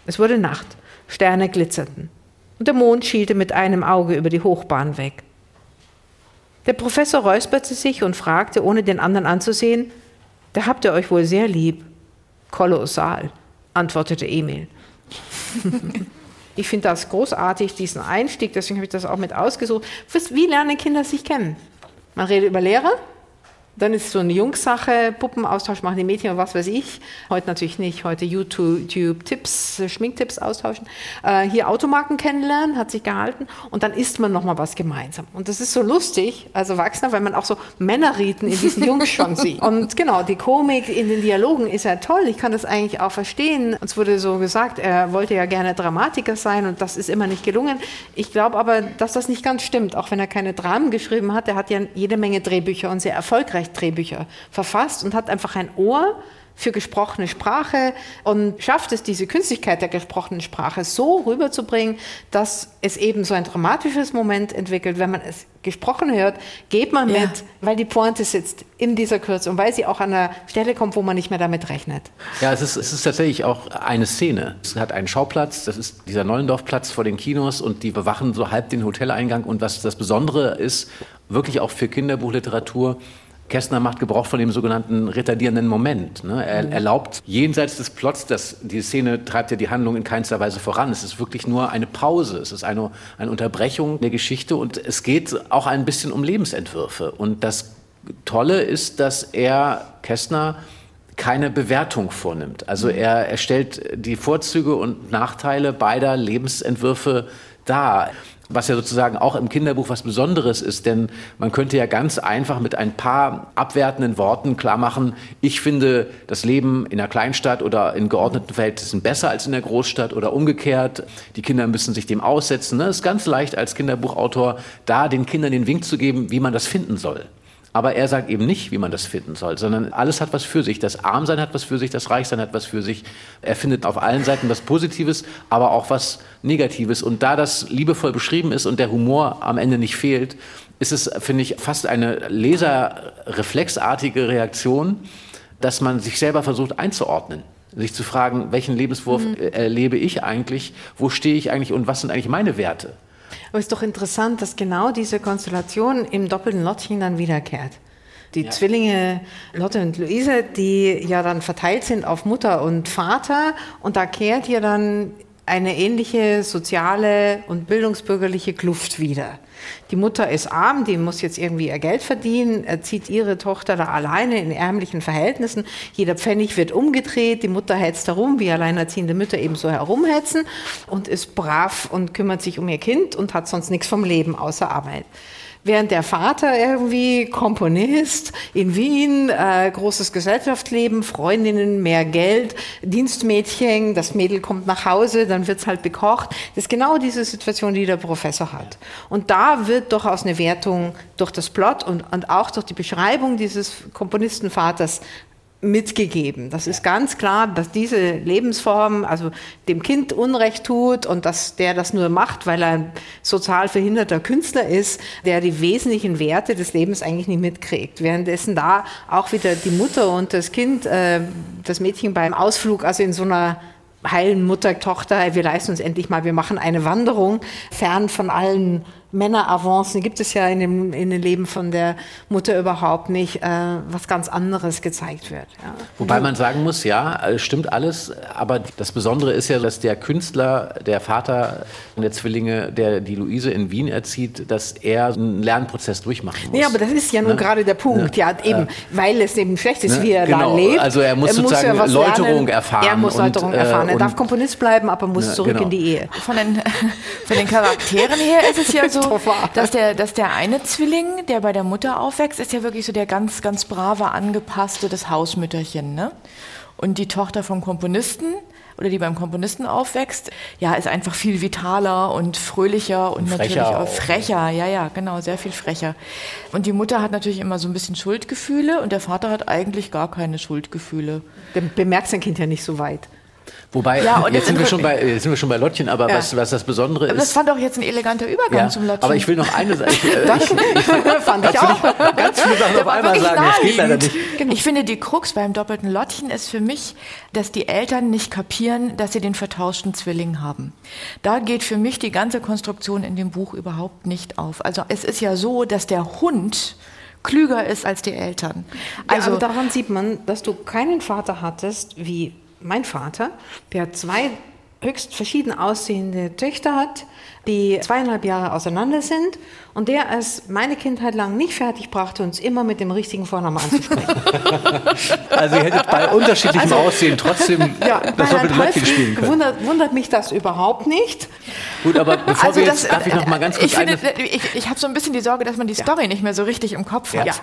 Es wurde Nacht, Sterne glitzerten, und der Mond schielte mit einem Auge über die Hochbahn weg. Der Professor räusperte sich und fragte, ohne den anderen anzusehen, da habt ihr euch wohl sehr lieb. Kolossal, antwortete Emil. ich finde das großartig, diesen Einstieg, deswegen habe ich das auch mit ausgesucht. Wie lernen Kinder sich kennen? Man redet über Lehrer, dann ist so eine Jungssache, Puppenaustausch machen die Mädchen und was weiß ich. Heute natürlich nicht, heute YouTube-Tipps, Schminktipps austauschen. Äh, hier Automarken kennenlernen, hat sich gehalten und dann isst man nochmal was gemeinsam. Und das ist so lustig als Erwachsener, weil man auch so Männerriten in diesen Jungs schon sieht. Und genau, die Komik in den Dialogen ist ja toll, ich kann das eigentlich auch verstehen. Uns wurde so gesagt, er wollte ja gerne Dramatiker sein und das ist immer nicht gelungen. Ich glaube aber, dass das nicht ganz stimmt, auch wenn er keine Dramen geschrieben hat. Er hat ja jede Menge Drehbücher und sehr erfolgreich Drehbücher verfasst und hat einfach ein Ohr für gesprochene Sprache und schafft es, diese Künstlichkeit der gesprochenen Sprache so rüberzubringen, dass es eben so ein dramatisches Moment entwickelt. Wenn man es gesprochen hört, geht man ja. mit, weil die Pointe sitzt in dieser Kürze und weil sie auch an einer Stelle kommt, wo man nicht mehr damit rechnet. Ja, es ist, es ist tatsächlich auch eine Szene. Es hat einen Schauplatz, das ist dieser Neulendorfplatz vor den Kinos und die bewachen so halb den Hoteleingang und was das Besondere ist, wirklich auch für Kinderbuchliteratur, Kästner macht Gebrauch von dem sogenannten retardierenden Moment. Ne? Er mhm. erlaubt jenseits des Plots, dass die Szene treibt ja die Handlung in keinster Weise voran. Es ist wirklich nur eine Pause, es ist eine, eine Unterbrechung der Geschichte und es geht auch ein bisschen um Lebensentwürfe. Und das Tolle ist, dass er, Kästner, keine Bewertung vornimmt. Also mhm. er, er stellt die Vorzüge und Nachteile beider Lebensentwürfe dar was ja sozusagen auch im Kinderbuch was Besonderes ist, denn man könnte ja ganz einfach mit ein paar abwertenden Worten klar machen, ich finde das Leben in einer Kleinstadt oder in geordneten Verhältnissen besser als in der Großstadt oder umgekehrt. Die Kinder müssen sich dem aussetzen. Es ist ganz leicht als Kinderbuchautor da den Kindern den Wink zu geben, wie man das finden soll. Aber er sagt eben nicht, wie man das finden soll, sondern alles hat was für sich. Das Armsein hat was für sich, das Reichsein hat was für sich. Er findet auf allen Seiten was Positives, aber auch was Negatives. Und da das liebevoll beschrieben ist und der Humor am Ende nicht fehlt, ist es, finde ich, fast eine leserreflexartige Reaktion, dass man sich selber versucht einzuordnen sich zu fragen, welchen Lebenswurf mhm. erlebe ich eigentlich, wo stehe ich eigentlich und was sind eigentlich meine Werte. Aber es ist doch interessant, dass genau diese Konstellation im doppelten Lottchen dann wiederkehrt. Die ja. Zwillinge Lotte und Luise, die ja dann verteilt sind auf Mutter und Vater und da kehrt ja dann eine ähnliche soziale und bildungsbürgerliche Kluft wieder. Die Mutter ist arm, die muss jetzt irgendwie ihr Geld verdienen, erzieht ihre Tochter da alleine in ärmlichen Verhältnissen. Jeder Pfennig wird umgedreht, die Mutter hetzt darum, wie alleinerziehende Mütter eben so herumhetzen und ist brav und kümmert sich um ihr Kind und hat sonst nichts vom Leben außer Arbeit. Während der Vater irgendwie Komponist in Wien, äh, großes Gesellschaftsleben, Freundinnen, mehr Geld, Dienstmädchen, das Mädel kommt nach Hause, dann wird's halt bekocht. Das ist genau diese Situation, die der Professor hat. Und da wird durchaus eine Wertung durch das Plot und, und auch durch die Beschreibung dieses Komponistenvaters mitgegeben. Das ist ganz klar, dass diese Lebensform also dem Kind Unrecht tut und dass der das nur macht, weil er ein sozial verhinderter Künstler ist, der die wesentlichen Werte des Lebens eigentlich nicht mitkriegt. Währenddessen da auch wieder die Mutter und das Kind, äh, das Mädchen beim Ausflug, also in so einer heilen Mutter-Tochter, wir leisten uns endlich mal, wir machen eine Wanderung fern von allen Männeravancen gibt es ja in dem, in dem Leben von der Mutter überhaupt nicht, äh, was ganz anderes gezeigt wird. Ja. Wobei man sagen muss, ja, äh, stimmt alles, aber das Besondere ist ja, dass der Künstler, der Vater der Zwillinge, der die Luise in Wien erzieht, dass er einen Lernprozess durchmachen muss. Ja, aber das ist ja nun ne? gerade der Punkt, ne? ja, eben, äh, weil es eben schlecht ist, ne? wie er genau. da lebt. Also er muss er sozusagen muss ja Läuterung lernen. erfahren. Er muss Läuterung und, erfahren. Er darf Komponist bleiben, aber muss ne, zurück genau. in die Ehe. Von den, von den Charakteren her ist es ja so, dass der, dass der eine Zwilling, der bei der Mutter aufwächst, ist ja wirklich so der ganz, ganz brave, angepasste, das Hausmütterchen. Ne? Und die Tochter vom Komponisten, oder die beim Komponisten aufwächst, ja, ist einfach viel vitaler und fröhlicher und, und natürlich auch, auch frecher. Ja, ja, genau, sehr viel frecher. Und die Mutter hat natürlich immer so ein bisschen Schuldgefühle und der Vater hat eigentlich gar keine Schuldgefühle. Der bemerkt sein Kind ja nicht so weit. Wobei, ja, jetzt, sind wir schon bei, jetzt sind wir schon bei Lottchen, aber ja. was, was das Besondere ist. Das fand auch jetzt ein eleganter Übergang ja, zum Lottchen. Aber ich will noch eine Sache. Ich, äh, ich, ich, fand ich auch. ganz viele Sachen auf einmal sagen. Das geht leider nicht. Genau. Ich finde, die Krux beim doppelten Lottchen ist für mich, dass die Eltern nicht kapieren, dass sie den vertauschten Zwilling haben. Da geht für mich die ganze Konstruktion in dem Buch überhaupt nicht auf. Also es ist ja so, dass der Hund klüger ist als die Eltern. Also ja, daran sieht man, dass du keinen Vater hattest wie mein Vater, der zwei höchst verschieden aussehende Töchter hat, die zweieinhalb Jahre auseinander sind und der es meine Kindheit lang nicht fertig brachte, uns immer mit dem richtigen Vornamen anzusprechen. also ihr hättet bei unterschiedlichem also, Aussehen trotzdem ja, das doppelte Mädchen spielen können. Wundert, wundert, mich das überhaupt nicht. Gut, aber bevor also wir jetzt, das, darf ich noch mal ganz kurz Ich, finde, ich, ich habe so ein bisschen die Sorge, dass man die Story ja. nicht mehr so richtig im Kopf hat. Ja.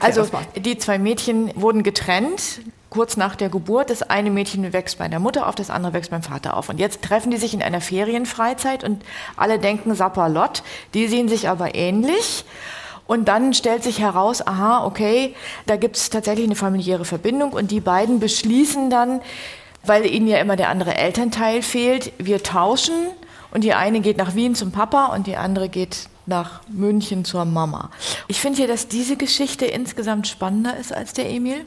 Also die zwei Mädchen wurden getrennt kurz nach der Geburt. Das eine Mädchen wächst bei der Mutter auf, das andere wächst beim Vater auf. Und jetzt treffen die sich in einer Ferienfreizeit und alle denken Sapperlott. Die sehen sich aber ähnlich. Und dann stellt sich heraus, aha, okay, da gibt es tatsächlich eine familiäre Verbindung und die beiden beschließen dann, weil ihnen ja immer der andere Elternteil fehlt, wir tauschen und die eine geht nach Wien zum Papa und die andere geht nach München zur Mama. Ich finde ja, dass diese Geschichte insgesamt spannender ist als der Emil.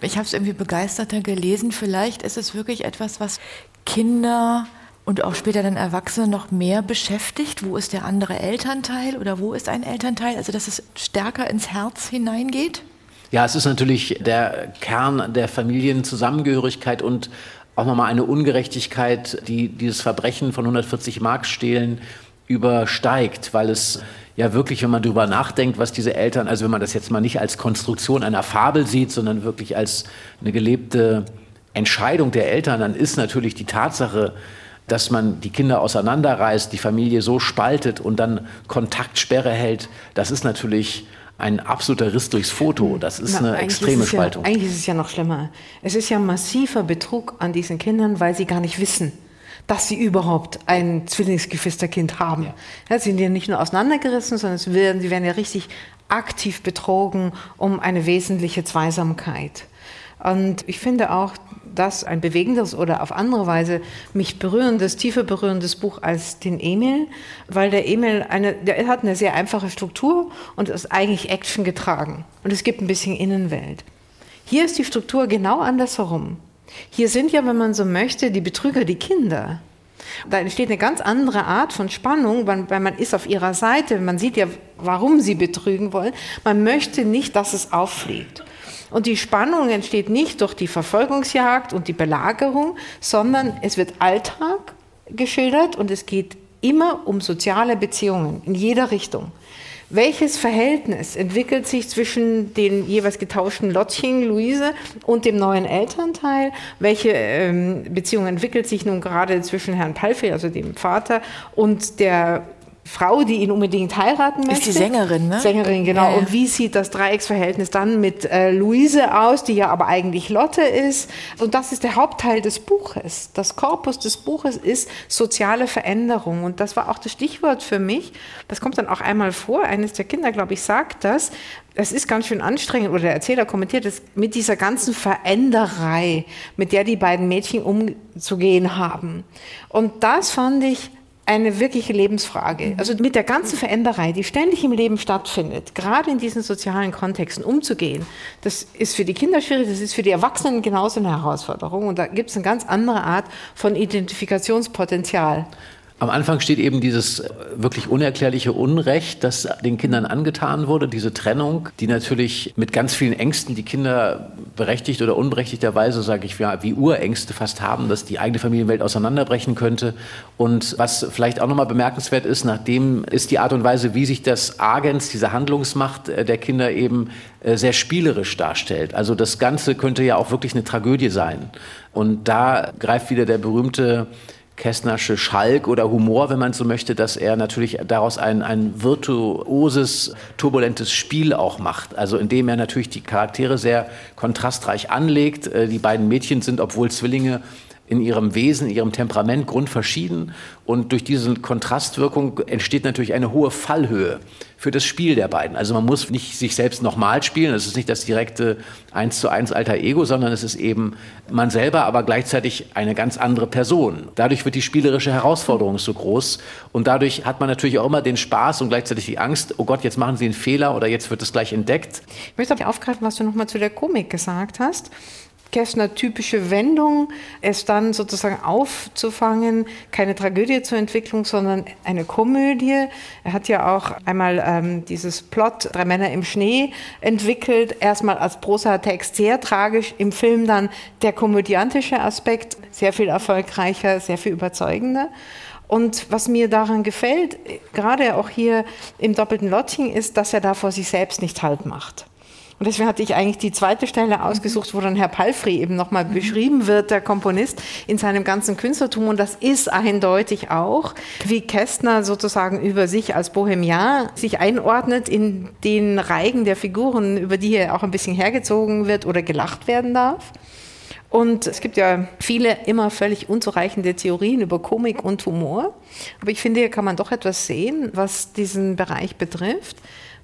Ich habe es irgendwie begeisterter gelesen. Vielleicht ist es wirklich etwas, was Kinder und auch später dann Erwachsene noch mehr beschäftigt. Wo ist der andere Elternteil oder wo ist ein Elternteil? Also, dass es stärker ins Herz hineingeht? Ja, es ist natürlich der Kern der Familienzusammengehörigkeit und auch nochmal eine Ungerechtigkeit, die dieses Verbrechen von 140 Mark stehlen übersteigt, weil es ja wirklich, wenn man darüber nachdenkt, was diese Eltern, also wenn man das jetzt mal nicht als Konstruktion einer Fabel sieht, sondern wirklich als eine gelebte Entscheidung der Eltern, dann ist natürlich die Tatsache, dass man die Kinder auseinanderreißt, die Familie so spaltet und dann Kontaktsperre hält, das ist natürlich ein absoluter Riss durchs Foto. Das ist Na, eine extreme ist Spaltung. Ja, eigentlich ist es ja noch schlimmer. Es ist ja massiver Betrug an diesen Kindern, weil sie gar nicht wissen, dass sie überhaupt ein Zwillingsgefisterkind haben. Ja. Ja, sie sind ja nicht nur auseinandergerissen, sondern es werden, sie werden ja richtig aktiv betrogen um eine wesentliche Zweisamkeit. Und ich finde auch, dass ein bewegendes oder auf andere Weise mich berührendes, tiefer berührendes Buch als den Emil, weil der Emil eine, der hat eine sehr einfache Struktur und ist eigentlich Action getragen. Und es gibt ein bisschen Innenwelt. Hier ist die Struktur genau andersherum. Hier sind ja, wenn man so möchte, die Betrüger die Kinder. Da entsteht eine ganz andere Art von Spannung, weil man ist auf ihrer Seite, man sieht ja, warum sie betrügen wollen. Man möchte nicht, dass es auffliegt. Und die Spannung entsteht nicht durch die Verfolgungsjagd und die Belagerung, sondern es wird Alltag geschildert und es geht immer um soziale Beziehungen in jeder Richtung. Welches Verhältnis entwickelt sich zwischen den jeweils getauschten Lottchen, Luise, und dem neuen Elternteil? Welche ähm, Beziehung entwickelt sich nun gerade zwischen Herrn Palfrey, also dem Vater, und der Frau, die ihn unbedingt heiraten möchte. Ist die Sängerin, ne? Sängerin, genau. Ja, ja. Und wie sieht das Dreiecksverhältnis dann mit äh, Luise aus, die ja aber eigentlich Lotte ist? Und das ist der Hauptteil des Buches. Das Korpus des Buches ist soziale Veränderung. Und das war auch das Stichwort für mich. Das kommt dann auch einmal vor. Eines der Kinder, glaube ich, sagt das. Es ist ganz schön anstrengend, oder der Erzähler kommentiert es, mit dieser ganzen Veränderei, mit der die beiden Mädchen umzugehen haben. Und das fand ich eine wirkliche Lebensfrage. Mhm. Also mit der ganzen Veränderei, die ständig im Leben stattfindet, gerade in diesen sozialen Kontexten umzugehen, das ist für die Kinder schwierig, das ist für die Erwachsenen genauso eine Herausforderung. Und da gibt es eine ganz andere Art von Identifikationspotenzial. Am Anfang steht eben dieses wirklich unerklärliche Unrecht, das den Kindern angetan wurde, diese Trennung, die natürlich mit ganz vielen Ängsten die Kinder berechtigt oder unberechtigterweise, sage ich, wie Urängste fast haben, dass die eigene Familienwelt auseinanderbrechen könnte. Und was vielleicht auch nochmal bemerkenswert ist, nachdem ist die Art und Weise, wie sich das Agens, diese Handlungsmacht äh, der Kinder eben äh, sehr spielerisch darstellt. Also das Ganze könnte ja auch wirklich eine Tragödie sein. Und da greift wieder der berühmte Kästnersche Schalk oder Humor, wenn man so möchte, dass er natürlich daraus ein, ein virtuoses, turbulentes Spiel auch macht. Also indem er natürlich die Charaktere sehr kontrastreich anlegt. Äh, die beiden Mädchen sind, obwohl Zwillinge, in ihrem Wesen, in ihrem Temperament grundverschieden. Und durch diese Kontrastwirkung entsteht natürlich eine hohe Fallhöhe für das Spiel der beiden. Also man muss nicht sich selbst nochmal spielen. Es ist nicht das direkte eins zu eins alter Ego, sondern es ist eben man selber, aber gleichzeitig eine ganz andere Person. Dadurch wird die spielerische Herausforderung so groß. Und dadurch hat man natürlich auch immer den Spaß und gleichzeitig die Angst, oh Gott, jetzt machen sie einen Fehler oder jetzt wird es gleich entdeckt. Ich möchte aufgreifen, was du nochmal zu der Komik gesagt hast. Kästner typische Wendung, es dann sozusagen aufzufangen, keine Tragödie zur Entwicklung, sondern eine Komödie. Er hat ja auch einmal ähm, dieses Plot Drei Männer im Schnee entwickelt, erstmal als Prosatext sehr tragisch, im Film dann der komödiantische Aspekt, sehr viel erfolgreicher, sehr viel überzeugender. Und was mir daran gefällt, gerade auch hier im doppelten Lottchen, ist, dass er da vor sich selbst nicht Halt macht. Und deswegen hatte ich eigentlich die zweite Stelle ausgesucht, wo dann Herr Palfrey eben nochmal mhm. beschrieben wird, der Komponist, in seinem ganzen Künstlertum. Und das ist eindeutig auch, wie Kästner sozusagen über sich als Bohemian sich einordnet in den Reigen der Figuren, über die er auch ein bisschen hergezogen wird oder gelacht werden darf. Und es gibt ja viele immer völlig unzureichende Theorien über Komik und Humor. Aber ich finde, hier kann man doch etwas sehen, was diesen Bereich betrifft.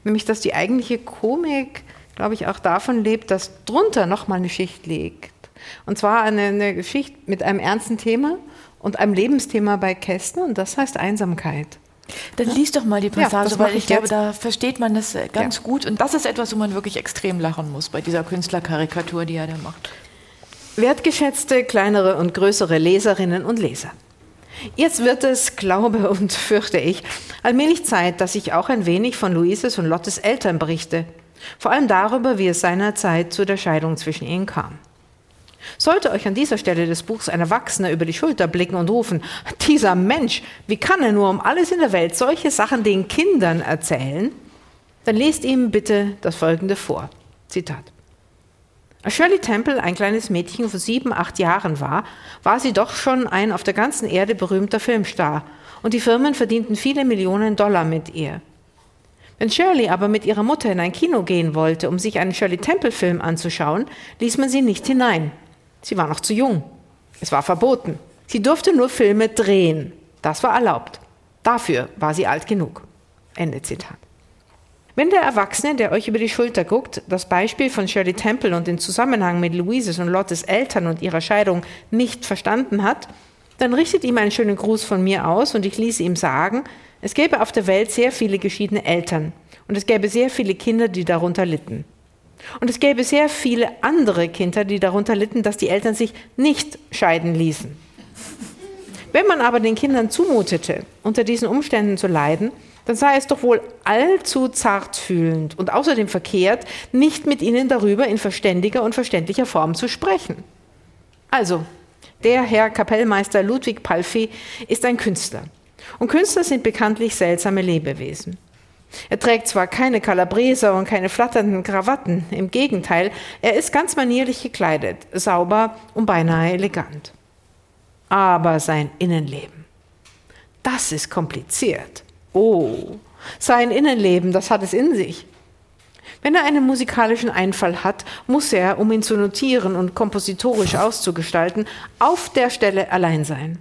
Nämlich, dass die eigentliche Komik glaube ich, auch davon lebt, dass drunter nochmal eine Schicht liegt. Und zwar eine, eine Geschichte mit einem ernsten Thema und einem Lebensthema bei Kästner und das heißt Einsamkeit. Dann liest doch mal die Passage, ja, weil ich, ich glaube, da versteht man das äh, ganz ja. gut. Und das ist etwas, wo man wirklich extrem lachen muss bei dieser Künstlerkarikatur, die er da macht. Wertgeschätzte kleinere und größere Leserinnen und Leser. Jetzt wird es, glaube und fürchte ich, allmählich Zeit, dass ich auch ein wenig von Luises und Lottes Eltern berichte. Vor allem darüber, wie es seinerzeit zu der Scheidung zwischen ihnen kam. Sollte euch an dieser Stelle des Buchs ein Erwachsener über die Schulter blicken und rufen, dieser Mensch, wie kann er nur um alles in der Welt solche Sachen den Kindern erzählen? Dann lest ihm bitte das folgende vor. Zitat. Als Shirley Temple ein kleines Mädchen von sieben, acht Jahren war, war sie doch schon ein auf der ganzen Erde berühmter Filmstar und die Firmen verdienten viele Millionen Dollar mit ihr. Wenn Shirley aber mit ihrer Mutter in ein Kino gehen wollte, um sich einen Shirley Temple-Film anzuschauen, ließ man sie nicht hinein. Sie war noch zu jung. Es war verboten. Sie durfte nur Filme drehen. Das war erlaubt. Dafür war sie alt genug. Ende Zitat. Wenn der Erwachsene, der euch über die Schulter guckt, das Beispiel von Shirley Temple und den Zusammenhang mit Louises und Lottes Eltern und ihrer Scheidung nicht verstanden hat, dann richtet ihm einen schönen Gruß von mir aus und ich ließe ihm sagen, es gäbe auf der Welt sehr viele geschiedene Eltern und es gäbe sehr viele Kinder, die darunter litten. Und es gäbe sehr viele andere Kinder, die darunter litten, dass die Eltern sich nicht scheiden ließen. Wenn man aber den Kindern zumutete, unter diesen Umständen zu leiden, dann sei es doch wohl allzu zartfühlend und außerdem verkehrt, nicht mit ihnen darüber in verständiger und verständlicher Form zu sprechen. Also, Der Herr Kapellmeister Ludwig Palfi ist ein Künstler. Und Künstler sind bekanntlich seltsame Lebewesen. Er trägt zwar keine Kalabreser und keine flatternden Krawatten, im Gegenteil, er ist ganz manierlich gekleidet, sauber und beinahe elegant. Aber sein Innenleben, das ist kompliziert. Oh, sein Innenleben, das hat es in sich. Wenn er einen musikalischen Einfall hat, muss er, um ihn zu notieren und kompositorisch auszugestalten, auf der Stelle allein sein.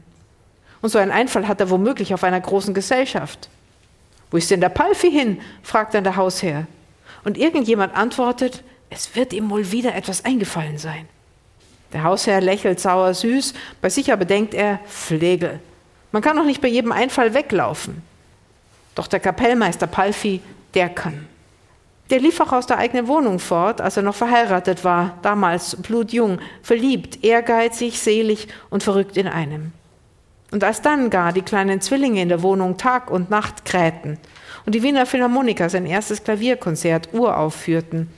Und so einen Einfall hat er womöglich auf einer großen Gesellschaft. Wo ist denn der Palfi hin? fragt dann der Hausherr. Und irgendjemand antwortet, es wird ihm wohl wieder etwas eingefallen sein. Der Hausherr lächelt sauer süß, bei sich aber denkt er, Pflegel. Man kann doch nicht bei jedem Einfall weglaufen. Doch der Kapellmeister Palfi, der kann. Der lief auch aus der eigenen Wohnung fort, als er noch verheiratet war, damals blutjung, verliebt, ehrgeizig, selig und verrückt in einem. Und als dann gar die kleinen Zwillinge in der Wohnung Tag und Nacht krähten und die Wiener Philharmoniker sein erstes Klavierkonzert uraufführten,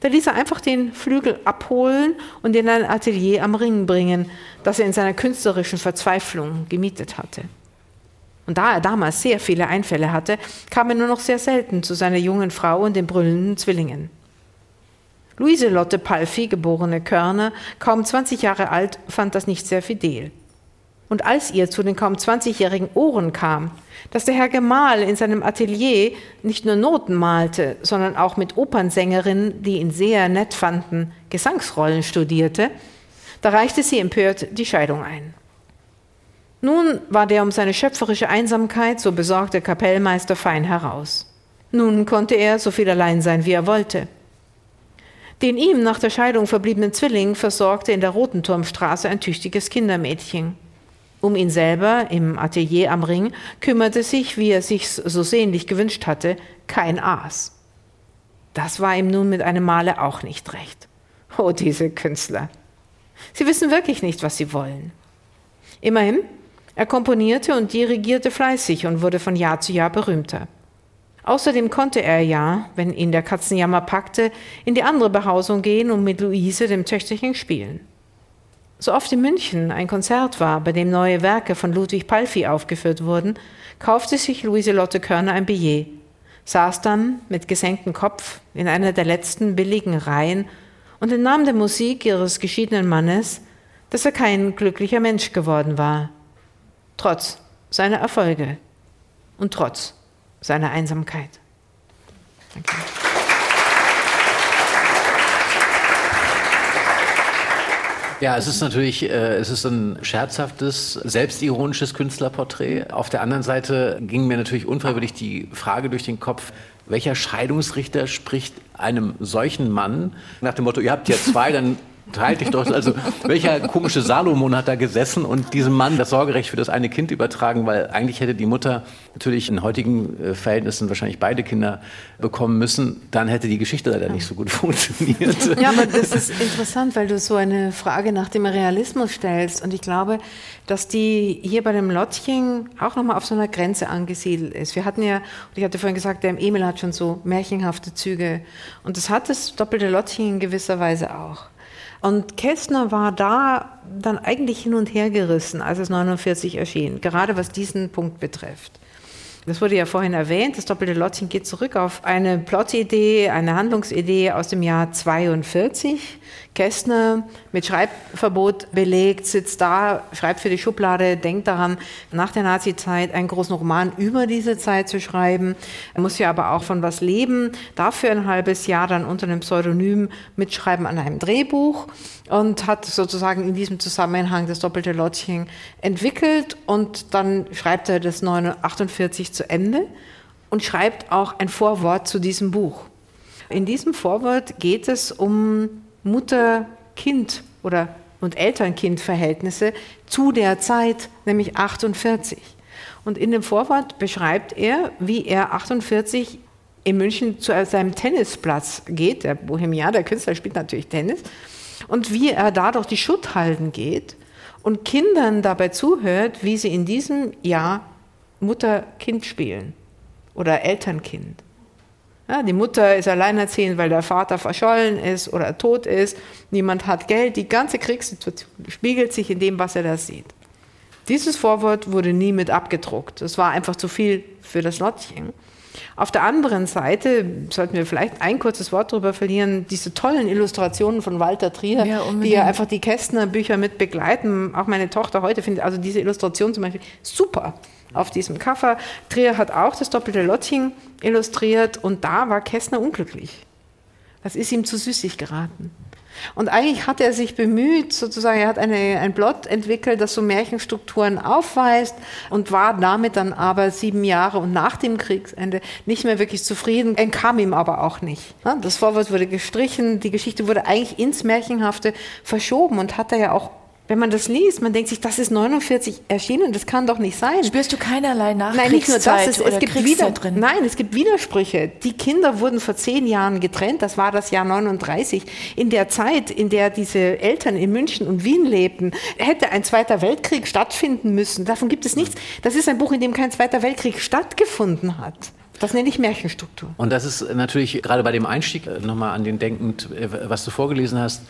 da ließ er einfach den Flügel abholen und in ein Atelier am Ring bringen, das er in seiner künstlerischen Verzweiflung gemietet hatte. Und da er damals sehr viele Einfälle hatte, kam er nur noch sehr selten zu seiner jungen Frau und den brüllenden Zwillingen. Luise Lotte Palfi, geborene Körner, kaum 20 Jahre alt, fand das nicht sehr fidel. Und als ihr zu den kaum 20-jährigen Ohren kam, dass der Herr Gemahl in seinem Atelier nicht nur Noten malte, sondern auch mit Opernsängerinnen, die ihn sehr nett fanden, Gesangsrollen studierte, da reichte sie empört die Scheidung ein. Nun war der um seine schöpferische Einsamkeit so besorgte Kapellmeister fein heraus. Nun konnte er so viel allein sein, wie er wollte. Den ihm nach der Scheidung verbliebenen Zwilling versorgte in der Rotenturmstraße ein tüchtiges Kindermädchen. Um ihn selber im Atelier am Ring kümmerte sich, wie er sich's so sehnlich gewünscht hatte, kein Aas. Das war ihm nun mit einem Male auch nicht recht. Oh, diese Künstler. Sie wissen wirklich nicht, was sie wollen. Immerhin er komponierte und dirigierte fleißig und wurde von Jahr zu Jahr berühmter. Außerdem konnte er ja, wenn ihn der Katzenjammer packte, in die andere Behausung gehen und mit Luise, dem Töchterchen, spielen. So oft in München ein Konzert war, bei dem neue Werke von Ludwig Palfi aufgeführt wurden, kaufte sich Luise Lotte Körner ein Billet, saß dann mit gesenktem Kopf in einer der letzten billigen Reihen und entnahm der Musik ihres geschiedenen Mannes, dass er kein glücklicher Mensch geworden war, trotz seiner Erfolge und trotz seiner Einsamkeit. Danke. Ja, es ist natürlich, äh, es ist ein scherzhaftes, selbstironisches Künstlerporträt. Auf der anderen Seite ging mir natürlich unfreiwillig die Frage durch den Kopf, welcher Scheidungsrichter spricht einem solchen Mann nach dem Motto, ihr habt ja zwei, dann teilt dich doch. Also welcher komische Salomon hat da gesessen und diesem Mann das Sorgerecht für das eine Kind übertragen, weil eigentlich hätte die Mutter natürlich in heutigen äh, Verhältnissen wahrscheinlich beide Kinder bekommen müssen. Dann hätte die Geschichte leider nicht so gut funktioniert. Ja, aber das ist interessant, weil du so eine Frage nach dem Realismus stellst und ich glaube, dass die hier bei dem Lottchen auch nochmal auf so einer Grenze angesiedelt ist. Wir hatten ja, und ich hatte vorhin gesagt, der Emil hat schon so märchenhafte Züge und das hat das doppelte Lottchen in gewisser Weise auch. Und Kästner war da dann eigentlich hin und her gerissen, als es 49 erschien, gerade was diesen Punkt betrifft. Das wurde ja vorhin erwähnt, das doppelte Lottchen geht zurück auf eine Plotidee, eine Handlungsidee aus dem Jahr 42. Kästner mit Schreibverbot belegt, sitzt da, schreibt für die Schublade, denkt daran, nach der Nazizeit einen großen Roman über diese Zeit zu schreiben. Er muss ja aber auch von was leben, dafür ein halbes Jahr dann unter einem Pseudonym mitschreiben an einem Drehbuch und hat sozusagen in diesem Zusammenhang das doppelte Lottchen entwickelt und dann schreibt er das 48 zu Ende und schreibt auch ein Vorwort zu diesem Buch. In diesem Vorwort geht es um Mutter-Kind oder und Eltern-Kind-Verhältnisse zu der Zeit, nämlich 48. Und in dem Vorwort beschreibt er, wie er 48 in München zu seinem Tennisplatz geht. Der Bohemian, der Künstler, spielt natürlich Tennis. Und wie er da durch die Schutthalden geht und Kindern dabei zuhört, wie sie in diesem Jahr Mutter-Kind spielen oder Eltern-Kind. Ja, die Mutter ist alleinerziehend, weil der Vater verschollen ist oder tot ist. Niemand hat Geld. Die ganze Kriegssituation spiegelt sich in dem, was er da sieht. Dieses Vorwort wurde nie mit abgedruckt. Es war einfach zu viel für das Lottchen. Auf der anderen Seite sollten wir vielleicht ein kurzes Wort darüber verlieren, diese tollen Illustrationen von Walter Trier, ja, die ja einfach die Kästner Bücher mit begleiten. Auch meine Tochter heute findet also diese Illustration zum Beispiel super auf diesem Cover. Trier hat auch das doppelte Lottchen illustriert und da war Kästner unglücklich. Das ist ihm zu süßig geraten. Und eigentlich hat er sich bemüht, sozusagen, er hat eine, ein Plot entwickelt, das so Märchenstrukturen aufweist und war damit dann aber sieben Jahre und nach dem Kriegsende nicht mehr wirklich zufrieden, entkam ihm aber auch nicht. Das Vorwort wurde gestrichen, die Geschichte wurde eigentlich ins Märchenhafte verschoben und hat er ja auch wenn man das liest, man denkt sich, das ist 49 erschienen, das kann doch nicht sein. Spürst du keinerlei Nachkriegszeit Nein, nicht nur das, es, es gibt wieder, drin? Nein, es gibt Widersprüche. Die Kinder wurden vor zehn Jahren getrennt, das war das Jahr 39. In der Zeit, in der diese Eltern in München und Wien lebten, hätte ein Zweiter Weltkrieg stattfinden müssen. Davon gibt es nichts. Das ist ein Buch, in dem kein Zweiter Weltkrieg stattgefunden hat. Das nenne ich Märchenstruktur. Und das ist natürlich gerade bei dem Einstieg äh, nochmal an den denkend, äh, was du vorgelesen hast,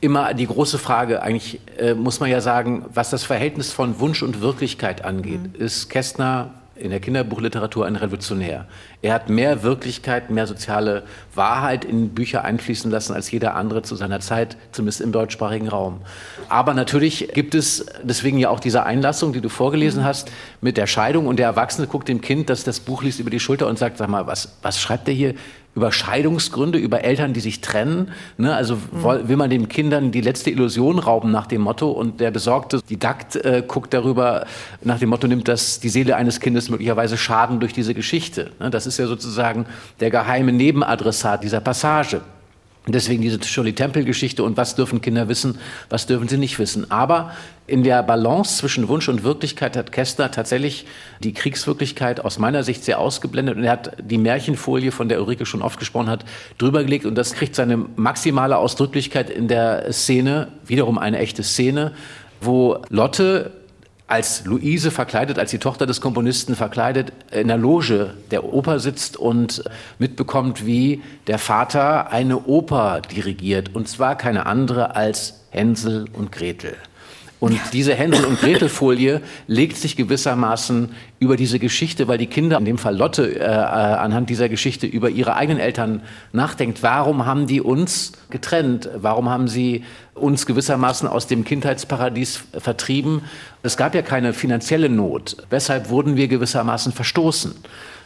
immer die große Frage, eigentlich äh, muss man ja sagen, was das Verhältnis von Wunsch und Wirklichkeit angeht, mhm. ist Kästner in der Kinderbuchliteratur ein Revolutionär. Er hat mehr Wirklichkeit, mehr soziale Wahrheit in Bücher einfließen lassen als jeder andere zu seiner Zeit, zumindest im deutschsprachigen Raum. Aber natürlich gibt es deswegen ja auch diese Einlassung, die du vorgelesen hast, mit der Scheidung und der Erwachsene guckt dem Kind, das das Buch liest, über die Schulter und sagt, sag mal, was, was schreibt der hier? Über Scheidungsgründe, über Eltern, die sich trennen. Ne? Also mhm. will man den Kindern die letzte Illusion rauben nach dem Motto und der besorgte Didakt äh, guckt darüber nach dem Motto, nimmt das die Seele eines Kindes möglicherweise Schaden durch diese Geschichte. Ne? Das ist ja sozusagen der geheime Nebenadressat dieser Passage. Deswegen diese Shirley-Temple-Geschichte und was dürfen Kinder wissen, was dürfen sie nicht wissen. Aber in der Balance zwischen Wunsch und Wirklichkeit hat Kästner tatsächlich die Kriegswirklichkeit aus meiner Sicht sehr ausgeblendet und er hat die Märchenfolie, von der Ulrike schon oft gesprochen hat, drüber gelegt und das kriegt seine maximale Ausdrücklichkeit in der Szene, wiederum eine echte Szene, wo Lotte als Luise verkleidet, als die Tochter des Komponisten verkleidet, in der Loge der Oper sitzt und mitbekommt, wie der Vater eine Oper dirigiert. Und zwar keine andere als Hänsel und Gretel. Und diese Hänsel- und Gretel-Folie legt sich gewissermaßen über diese Geschichte, weil die Kinder, in dem Fall Lotte, äh, äh, anhand dieser Geschichte über ihre eigenen Eltern nachdenkt. Warum haben die uns getrennt? Warum haben sie uns gewissermaßen aus dem Kindheitsparadies vertrieben? Es gab ja keine finanzielle Not. Weshalb wurden wir gewissermaßen verstoßen?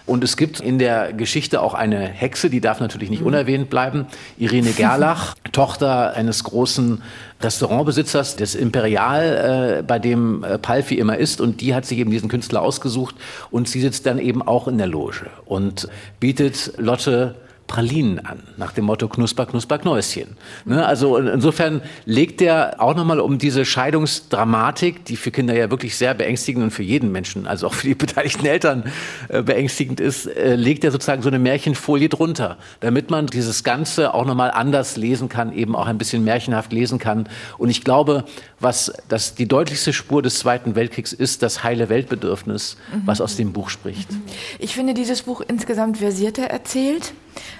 Und es gibt in der Geschichte auch eine Hexe, die darf natürlich nicht mhm. unerwähnt bleiben, Irene Gerlach, Tochter eines großen Restaurantbesitzers des Imperial, äh, bei dem äh, Palfi immer ist. Und die hat sich eben diesen Künstler ausgesucht und sie sitzt dann eben auch in der Loge und bietet Lotte Pralinen an, nach dem Motto Knusper, Knusper, Knäuschen. Ne? Also insofern legt er auch nochmal um diese Scheidungsdramatik, die für Kinder ja wirklich sehr beängstigend und für jeden Menschen, also auch für die beteiligten Eltern äh, beängstigend ist, äh, legt er sozusagen so eine Märchenfolie drunter, damit man dieses Ganze auch nochmal anders lesen kann, eben auch ein bisschen märchenhaft lesen kann. Und ich glaube, was das die deutlichste Spur des Zweiten Weltkriegs ist, das heile Weltbedürfnis, mhm. was aus dem Buch spricht. Ich finde dieses Buch insgesamt versierter erzählt.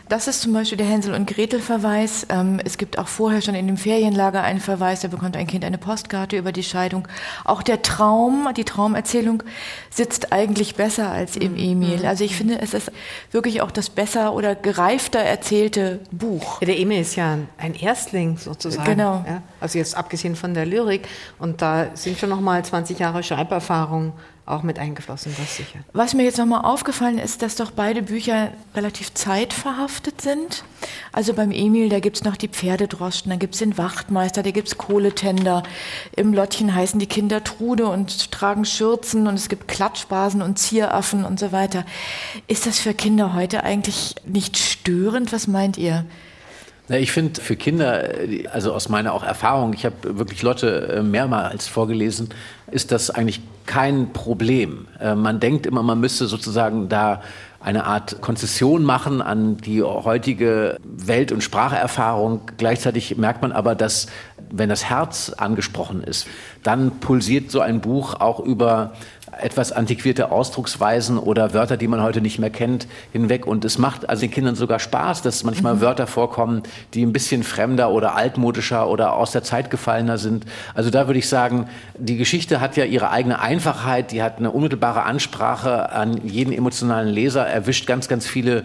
Das ist zum Beispiel der Hänsel und Gretel Verweis. Ähm, es gibt auch vorher schon in dem Ferienlager einen Verweis, da bekommt ein Kind eine Postkarte über die Scheidung. Auch der Traum, die Traumerzählung sitzt eigentlich besser als im mhm. Emil. Mhm. Also ich finde, es ist wirklich auch das besser oder gereifter erzählte Buch. Ja, der Emil ist ja ein Erstling sozusagen. Genau. Ja, also jetzt abgesehen von der Lyrik. Und da sind schon noch mal 20 Jahre Schreiberfahrung auch mit eingeflossen, das sicher. Was mir jetzt nochmal aufgefallen ist, dass doch beide Bücher relativ zeitverhaftet sind. Also beim Emil, da gibt es noch die Pferdedroschen, dann gibt es den Wachtmeister, da gibt es Kohletender. Im Lottchen heißen die Kinder Trude und tragen Schürzen und es gibt Klatschbasen und Zieraffen und so weiter. Ist das für Kinder heute eigentlich nicht störend? Was meint ihr? Ich finde für Kinder, also aus meiner auch Erfahrung, ich habe wirklich Lotte äh, mehrmals vorgelesen, ist das eigentlich kein Problem. Äh, man denkt immer, man müsste sozusagen da eine Art Konzession machen an die heutige Welt- und Spracherfahrung. Gleichzeitig merkt man aber, dass wenn das Herz angesprochen ist, dann pulsiert so ein Buch auch über etwas antiquierte Ausdrucksweisen oder Wörter, die man heute nicht mehr kennt, hinweg. Und es macht also den Kindern sogar Spaß, dass manchmal mhm. Wörter vorkommen, die ein bisschen fremder oder altmodischer oder aus der Zeit gefallener sind. Also da würde ich sagen, die Geschichte hat ja ihre eigene Einfachheit, die hat eine unmittelbare Ansprache an jeden emotionalen Leser, erwischt ganz, ganz viele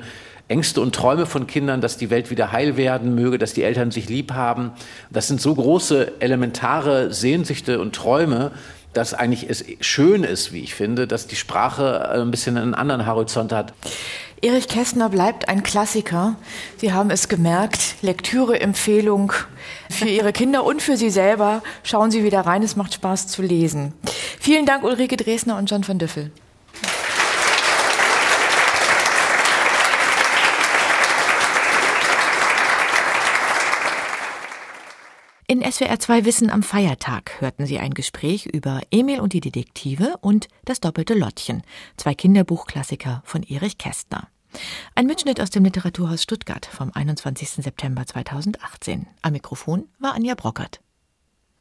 Ängste und Träume von Kindern, dass die Welt wieder heil werden möge, dass die Eltern sich lieb haben. Das sind so große, elementare Sehnsüchte und Träume, dass eigentlich es schön ist, wie ich finde, dass die Sprache ein bisschen einen anderen Horizont hat. Erich Kästner bleibt ein Klassiker. Sie haben es gemerkt. Lektüre-Empfehlung für Ihre Kinder und für Sie selber. Schauen Sie wieder rein, es macht Spaß zu lesen. Vielen Dank, Ulrike Dresner und John van Düffel. In SWR 2 Wissen am Feiertag hörten Sie ein Gespräch über Emil und die Detektive und das doppelte Lottchen, zwei Kinderbuchklassiker von Erich Kästner. Ein Mitschnitt aus dem Literaturhaus Stuttgart vom 21. September 2018. Am Mikrofon war Anja Brockert.